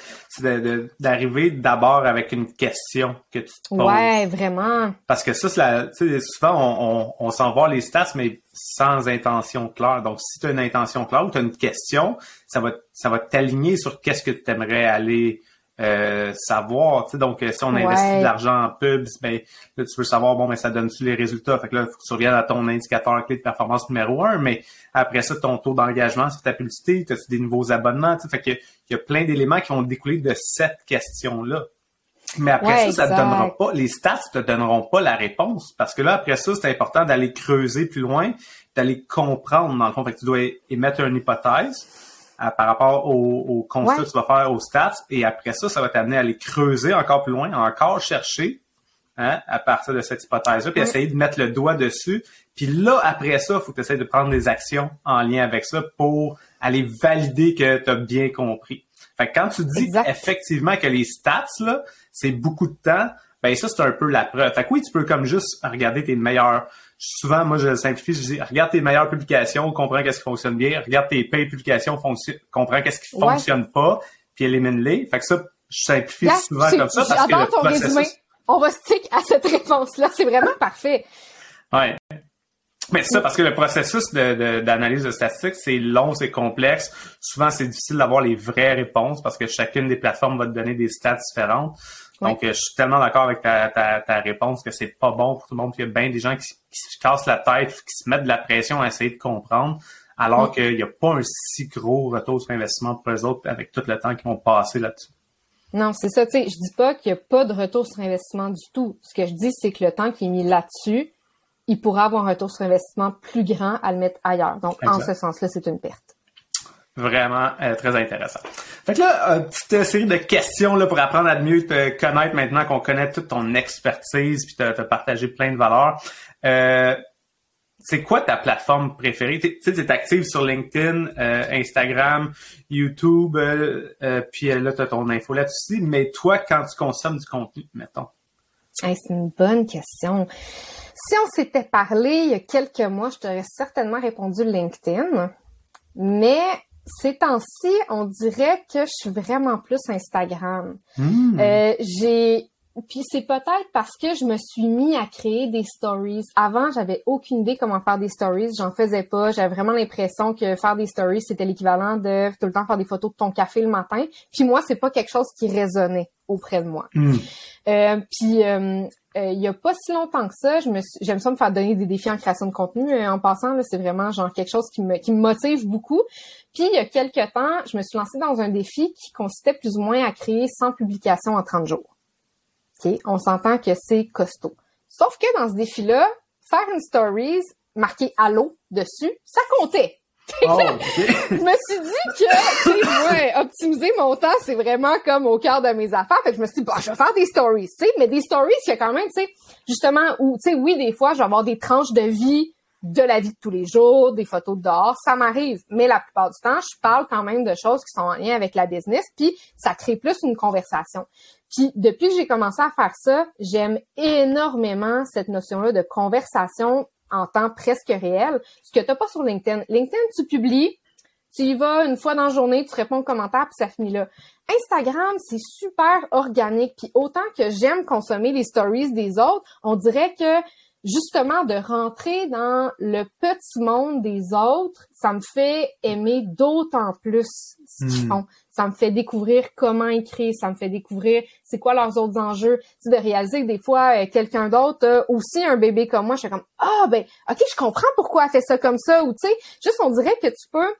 euh, d'arriver d'abord avec une question que tu te poses. Ouais, vraiment. Parce que ça, c'est souvent, on, on, s'en va les stats, mais sans intention claire. Donc, si tu as une intention claire ou tu as une question, ça va, ça va t'aligner sur qu'est-ce que tu aimerais aller euh, savoir. Tu sais, donc, si on investit de l'argent en pubs, ben, là, tu veux savoir, bon, mais ça donne-tu les résultats? Fait que là, il faut que tu reviennes à ton indicateur clé de performance numéro un, mais après ça, ton taux d'engagement sur ta publicité, as-tu des nouveaux abonnements? Tu sais, fait que, il y a plein d'éléments qui vont découler de cette question-là. Mais après ça, ça te donnera pas, les stats te donneront pas la réponse. Parce que là, après ça, c'est important d'aller creuser plus loin, d'aller comprendre, dans le fond. Fait que tu dois émettre une hypothèse par rapport au, au constat que tu vas faire aux stats. Et après ça, ça va t'amener à aller creuser encore plus loin, encore chercher hein, à partir de cette hypothèse-là, puis essayer de mettre le doigt dessus. Puis là, après ça, il faut que tu essaies de prendre des actions en lien avec ça pour aller valider que tu as bien compris. Fait que quand tu dis effectivement que les stats, là, c'est beaucoup de temps, ben ça, c'est un peu la preuve. Fait que oui, tu peux comme juste regarder tes meilleurs souvent, moi, je simplifie, je dis, regarde tes meilleures publications, comprends qu'est-ce qui fonctionne bien, regarde tes pires publications, comprends qu'est-ce qui fonctionne pas, puis élimine-les. Fait que ça, je simplifie souvent comme ça parce que le ton résumé. On va stick à cette réponse-là. C'est vraiment parfait. Ouais. Mais c'est ça, parce que le processus d'analyse de, de statistiques, c'est long, c'est complexe. Souvent, c'est difficile d'avoir les vraies réponses parce que chacune des plateformes va te donner des stats différentes. Donc, je suis tellement d'accord avec ta, ta, ta, réponse que c'est pas bon pour tout le monde. Il y a bien des gens qui, se cassent la tête, qui se mettent de la pression à essayer de comprendre, alors qu'il n'y a pas un si gros retour sur investissement pour eux autres avec tout le temps qu'ils vont passer là-dessus. Non, c'est ça. Tu sais, je dis pas qu'il n'y a pas de retour sur investissement du tout. Ce que je dis, c'est que le temps qui est mis là-dessus, il pourra avoir un retour sur investissement plus grand à le mettre ailleurs. Donc, en ce sens-là, c'est une perte. Vraiment euh, très intéressant. Fait que là, une petite euh, série de questions là, pour apprendre à mieux te connaître maintenant qu'on connaît toute ton expertise puis te partager plein de valeurs. Euh, c'est quoi ta plateforme préférée? Tu sais, tu es active sur LinkedIn, euh, Instagram, YouTube, euh, euh, puis là, tu as ton info là-dessus. Mais toi, quand tu consommes du contenu, mettons? c'est une bonne question. Si on s'était parlé il y a quelques mois, je t'aurais certainement répondu LinkedIn. Mais ces temps-ci, on dirait que je suis vraiment plus Instagram. Hmm. j'ai puis c'est peut-être parce que je me suis mis à créer des stories. Avant, j'avais aucune idée comment faire des stories. J'en faisais pas. J'avais vraiment l'impression que faire des stories, c'était l'équivalent de tout le temps faire des photos de ton café le matin. Puis moi, c'est pas quelque chose qui résonnait auprès de moi. Hmm. Euh, puis euh, euh, il y a pas si longtemps que ça, je me j'aime ça me faire donner des défis en création de contenu. en passant, là, c'est vraiment genre quelque chose qui me, qui me motive beaucoup. Puis il y a quelques temps, je me suis lancée dans un défi qui consistait plus ou moins à créer 100 publications en 30 jours. On s'entend que c'est costaud. Sauf que dans ce défi-là, faire une stories marquée Allo dessus, ça comptait. Oh, je me suis dit que, optimiser mon temps, c'est vraiment comme au cœur de mes affaires. Fait que je me suis dit, bah, je vais faire des stories, tu sais, mais des stories, il y a quand même, tu sais, justement, où, tu sais, oui, des fois, je vais avoir des tranches de vie de la vie de tous les jours, des photos de dehors, ça m'arrive. Mais la plupart du temps, je parle quand même de choses qui sont en lien avec la business, puis ça crée plus une conversation. Puis depuis que j'ai commencé à faire ça, j'aime énormément cette notion-là de conversation en temps presque réel, ce que tu pas sur LinkedIn. LinkedIn, tu publies, tu y vas une fois dans la journée, tu réponds aux commentaires, puis ça finit là. Instagram, c'est super organique, puis autant que j'aime consommer les stories des autres, on dirait que justement de rentrer dans le petit monde des autres, ça me fait aimer d'autant plus ce qu'ils hmm. font. Ça me fait découvrir comment écrire, ça me fait découvrir c'est quoi leurs autres enjeux, c'est de réaliser que des fois euh, quelqu'un d'autre aussi un bébé comme moi, je suis comme ah ben OK, je comprends pourquoi elle fait ça comme ça ou tu sais, juste on dirait que tu peux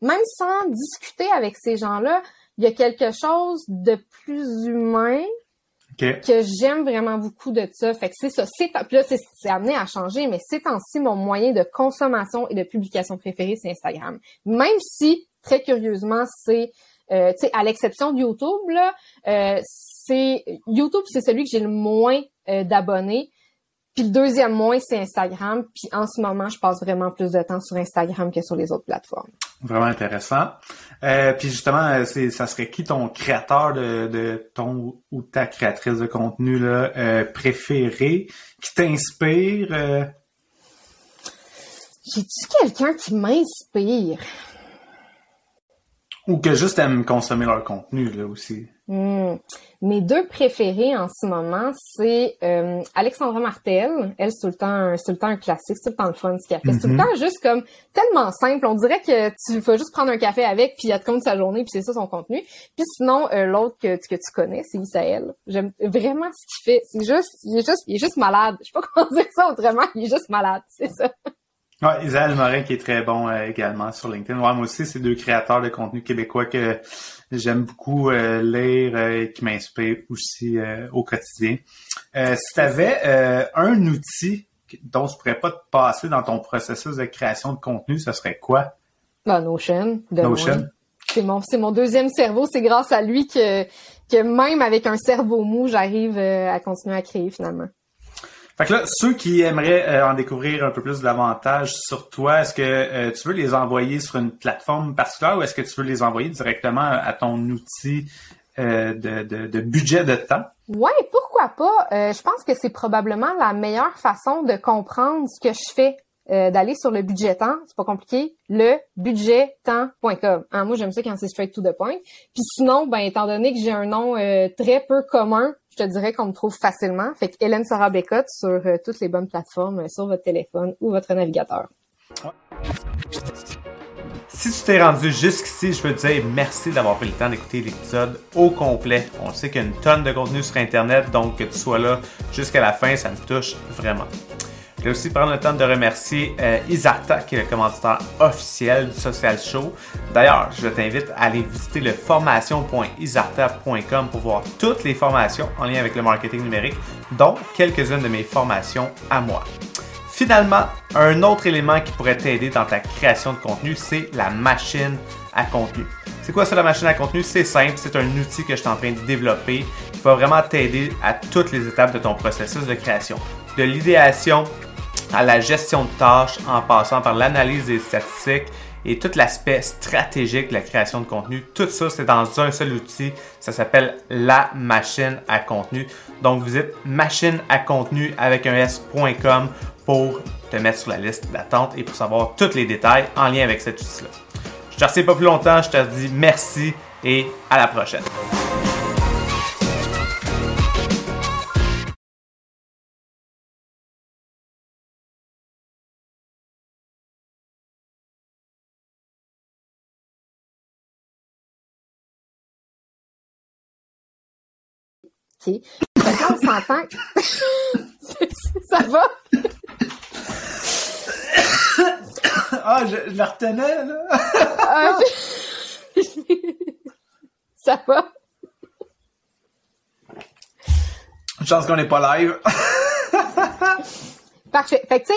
même sans discuter avec ces gens-là, il y a quelque chose de plus humain que j'aime vraiment beaucoup de ça. Fait que c'est ça. C'est, là, c'est, amené à changer, mais c'est ainsi mon moyen de consommation et de publication préféré, c'est Instagram. Même si, très curieusement, c'est, euh, tu sais, à l'exception de YouTube, là, euh, c'est YouTube, c'est celui que j'ai le moins euh, d'abonnés. Puis le deuxième moins, c'est Instagram. Puis en ce moment, je passe vraiment plus de temps sur Instagram que sur les autres plateformes. Vraiment intéressant. Puis justement, c'est, ça serait qui ton créateur de, ton ou ta créatrice de contenu là, euh, préféré, qui t'inspire? J'ai-tu quelqu'un qui m'inspire? Ou que juste aime consommer leur contenu là aussi. Hmm. Mes deux préférés en ce moment, c'est euh, Alexandra Martel. Elle, c'est tout le temps, c'est tout le temps un classique, c'est tout le temps le fun ce qu'elle fait. C'est tout le mm-hmm. temps juste comme tellement simple. On dirait que tu vas juste prendre un café avec, puis elle te compte sa journée, puis c'est ça son contenu. Puis sinon, euh, l'autre que, que tu connais, c'est Isaël. J'aime vraiment ce qu'il fait. C'est juste, il est juste, il est juste malade. Je sais pas comment dire ça autrement. Il est juste malade, c'est ça. Ouais, Isaël Morin qui est très bon euh, également sur LinkedIn. Ouais, moi aussi, c'est deux créateurs de contenu québécois que j'aime beaucoup euh, lire euh, et qui m'inspirent aussi au quotidien. si tu avais un outil dont tu pourrais pas te passer dans ton processus de création de contenu, ce serait quoi? Ben, Notion. Notion. C'est mon, c'est mon deuxième cerveau. C'est grâce à lui que, que même avec un cerveau mou, j'arrive à continuer à créer finalement. Fait que là, ceux qui aimeraient euh, en découvrir un peu plus davantage sur toi, est-ce que euh, tu veux les envoyer sur une plateforme particulière ou est-ce que tu veux les envoyer directement à ton outil euh, de, de, de, budget de temps? Ouais, pourquoi pas? je pense que c'est probablement la meilleure façon de comprendre ce que je fais. d'aller sur le budget temps, c'est pas compliqué, le budgettemps.com. Hein, moi, j'aime ça quand c'est straight to the point. Puis sinon, ben étant donné que j'ai un nom très peu commun, je te dirais qu'on me trouve facilement. Fait que Hélène Sarah Bécotte sur euh, toutes les bonnes plateformes, euh, sur votre téléphone ou votre navigateur. Si tu t'es rendu jusqu'ici, je veux te dire merci d'avoir pris le temps d'écouter l'épisode au complet. On sait qu'il y a une tonne de contenu sur Internet, donc que tu sois là jusqu'à la fin, ça me touche vraiment. Je vais aussi prendre le temps de remercier euh, Isarta, qui est le commanditaire officiel du Social Show. D'ailleurs, je t'invite à aller visiter le formation.isarta.com pour voir toutes les formations en lien avec le marketing numérique, dont quelques-unes de mes formations à moi. Finalement, un autre élément qui pourrait t'aider dans ta création de contenu, c'est la machine à contenu. C'est quoi ça la machine à contenu? C'est simple, c'est un outil que je suis en train de développer qui va vraiment t'aider à toutes les étapes de ton processus de création. De l'idéation à la gestion de tâches en passant par l'analyse des statistiques et tout l'aspect stratégique de la création de contenu. Tout ça, c'est dans un seul outil. Ça s'appelle la machine à contenu. Donc, visite machine à contenu avec un s.com pour te mettre sur la liste d'attente et pour savoir tous les détails en lien avec cet outil-là. Je te remercie pas plus longtemps. Je te dis merci et à la prochaine. OK. Fait on s'entend. ça va? ah, je, la retenais, là. Ah, ça va? Chance qu'on n'est pas live. Parfait. Fait que, tu sais,